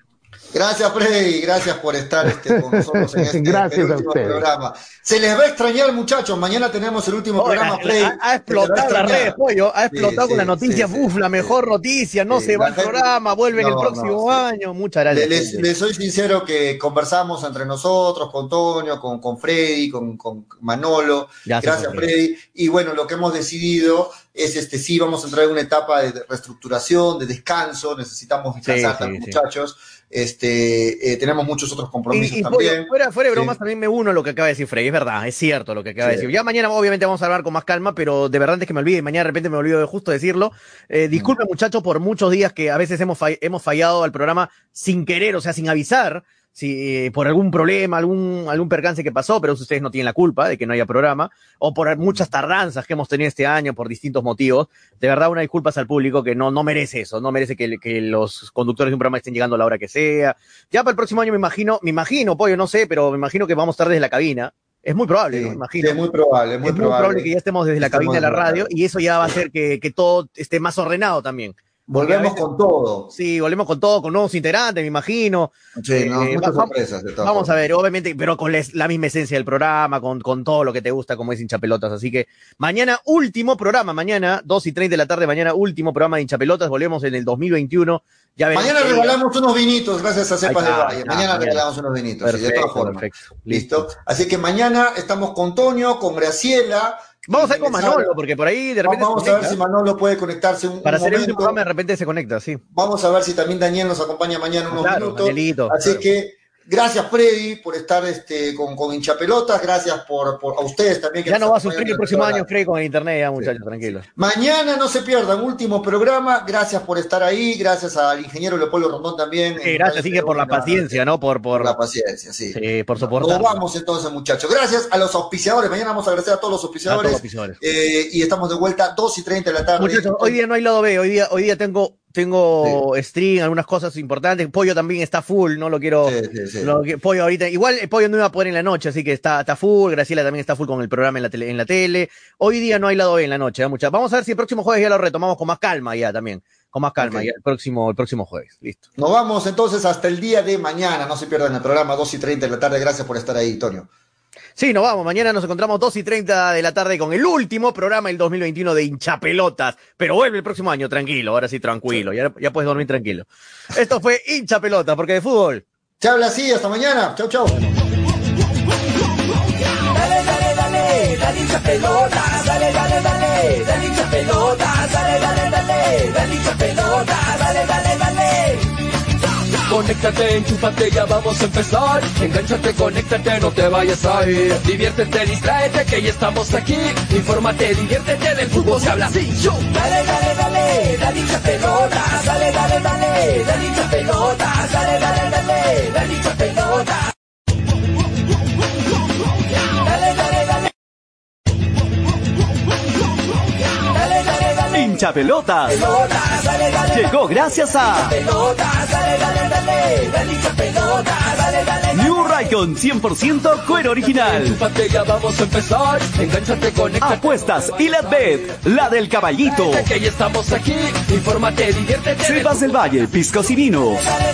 Gracias, Freddy, gracias por estar este, con nosotros en <laughs> este gracias último programa. Se les va a extrañar, muchachos. Mañana tenemos el último programa, Freddy. Ha, ha explotado la red, pollo. Ha explotado sí, con la noticia, sí, uf, la mejor noticia. No se va el programa, vuelve no, el próximo año. Muchas gracias. Les, les, soy sincero que conversamos entre nosotros, con Tonio, con, con Freddy, con, con Manolo. Gracias, gracias Freddy. Y bueno, lo que hemos decidido es este sí, vamos a entrar en una etapa de reestructuración, de descanso. Necesitamos descansar, sí, muchachos. Este, eh, tenemos muchos otros compromisos y, y también. Fuera, fuera de bromas, sí. también me uno a lo que acaba de decir Frey, es verdad, es cierto lo que acaba sí. de decir. Ya mañana obviamente vamos a hablar con más calma, pero de verdad antes que me olvide, mañana de repente me olvido de justo decirlo. Eh, disculpen mm. muchachos por muchos días que a veces hemos, fall hemos fallado al programa sin querer, o sea, sin avisar si eh, por algún problema, algún, algún percance que pasó, pero ustedes no tienen la culpa de que no haya programa, o por muchas tardanzas que hemos tenido este año por distintos motivos. De verdad, una disculpas al público que no, no merece eso, no merece que, que los conductores de un programa estén llegando a la hora que sea. Ya para el próximo año me imagino, me imagino, pollo, no sé, pero me imagino que vamos a estar desde la cabina. Es muy probable, sí, ¿no? imagino. Es muy probable, es muy, es muy probable. probable. que ya estemos desde la cabina de la radio y eso ya va a hacer que, que todo esté más ordenado también. Volvemos veces, con todo. Sí, volvemos con todo, con nuevos integrantes, me imagino. Sí, no, eh, muchas vamos, sorpresas. De vamos formas. a ver, obviamente, pero con les, la misma esencia del programa, con, con todo lo que te gusta, como es hinchapelotas. Así que mañana, último programa, mañana, 2 y 30 de la tarde, mañana, último programa de hinchapelotas. Volvemos en el 2021. Ya mañana regalamos unos vinitos, gracias a Cepas de Valle. Mañana regalamos unos vinitos, perfecto, sí, de todas formas. Perfecto, listo. listo. Así que mañana estamos con Toño, con Graciela. Vamos a ir con Manolo, porque por ahí de repente. Vamos a ver si Manolo puede conectarse un Para un hacer momento. el último programa, de repente se conecta, sí. Vamos a ver si también Daniel nos acompaña mañana unos claro, minutos. Danielito, Así claro. que gracias, Freddy, por estar este, con, con hinchapelotas. Gracias por, por, a ustedes también. Que ya no va a sufrir el próximo año, Freddy, con el internet, ya, muchachos, sí. tranquilos. Mañana no se pierdan, último programa. Gracias por estar ahí. Gracias al ingeniero Leopoldo Rondón también. Sí, gracias, sigue por la paciencia, ¿no? Por, por... por la paciencia, sí. Sí, por soportar. Nos vamos entonces, muchachos. Gracias a los auspiciadores. Mañana vamos a agradecer a todos los auspiciadores. A todos los auspiciadores. Eh, y estamos de vuelta 2 y 30 de la tarde. Muchachos, hoy día no hay lado B. Hoy día, hoy día tengo tengo sí. stream, algunas cosas importantes. Pollo también está full, no lo quiero. Sí, sí, lo, Pollo ahorita, igual el Pollo no iba a poder en la noche, así que está, está full. Graciela también está full con el programa en la, tele, en la tele. Hoy día no hay lado B en la noche, ¿eh? Muchas. Vamos a ver si el próximo jueves ya lo retomamos con más calma ya también. Con más calma, okay. ya el próximo, el próximo jueves. Listo. Nos vamos entonces hasta el día de mañana. No se pierdan el programa 2 y 30 de la tarde. Gracias por estar ahí, Tonio. Sí, nos vamos. Mañana nos encontramos 2 y 30 de la tarde con el último programa del 2021 de hinchapelotas. Pero vuelve el próximo año, tranquilo, ahora sí, tranquilo. Ya, ya puedes dormir tranquilo. Esto fue hinchapelotas, porque de fútbol. Se habla así, hasta mañana. Chau, chau. Dale, dale, dale, dale hincha pelotas, dale, dale, dale, dale hincha pelotas, dale, dale, dale, dale hincha pelotas, dale, dale, dale. Conéctate, enchúfate, ya vamos a empezar. Engánchate, conéctate, no te vayas a ir. Diviértete, distráete, que ya estamos aquí. Infórmate, diviértete, del fútbol se habla así. Yo. Dale, dale, dale, dale hincha pelotas. Dale, dale, dale, dale hincha pelotas. Dale, dale, dale, dale hincha pelotas. Hincha pelotas. Llegó gracias a. New Raycon 100% cuero original. Apuestas y la bet, la del caballito. Estamos del Valle, piscos y vinos. Dale,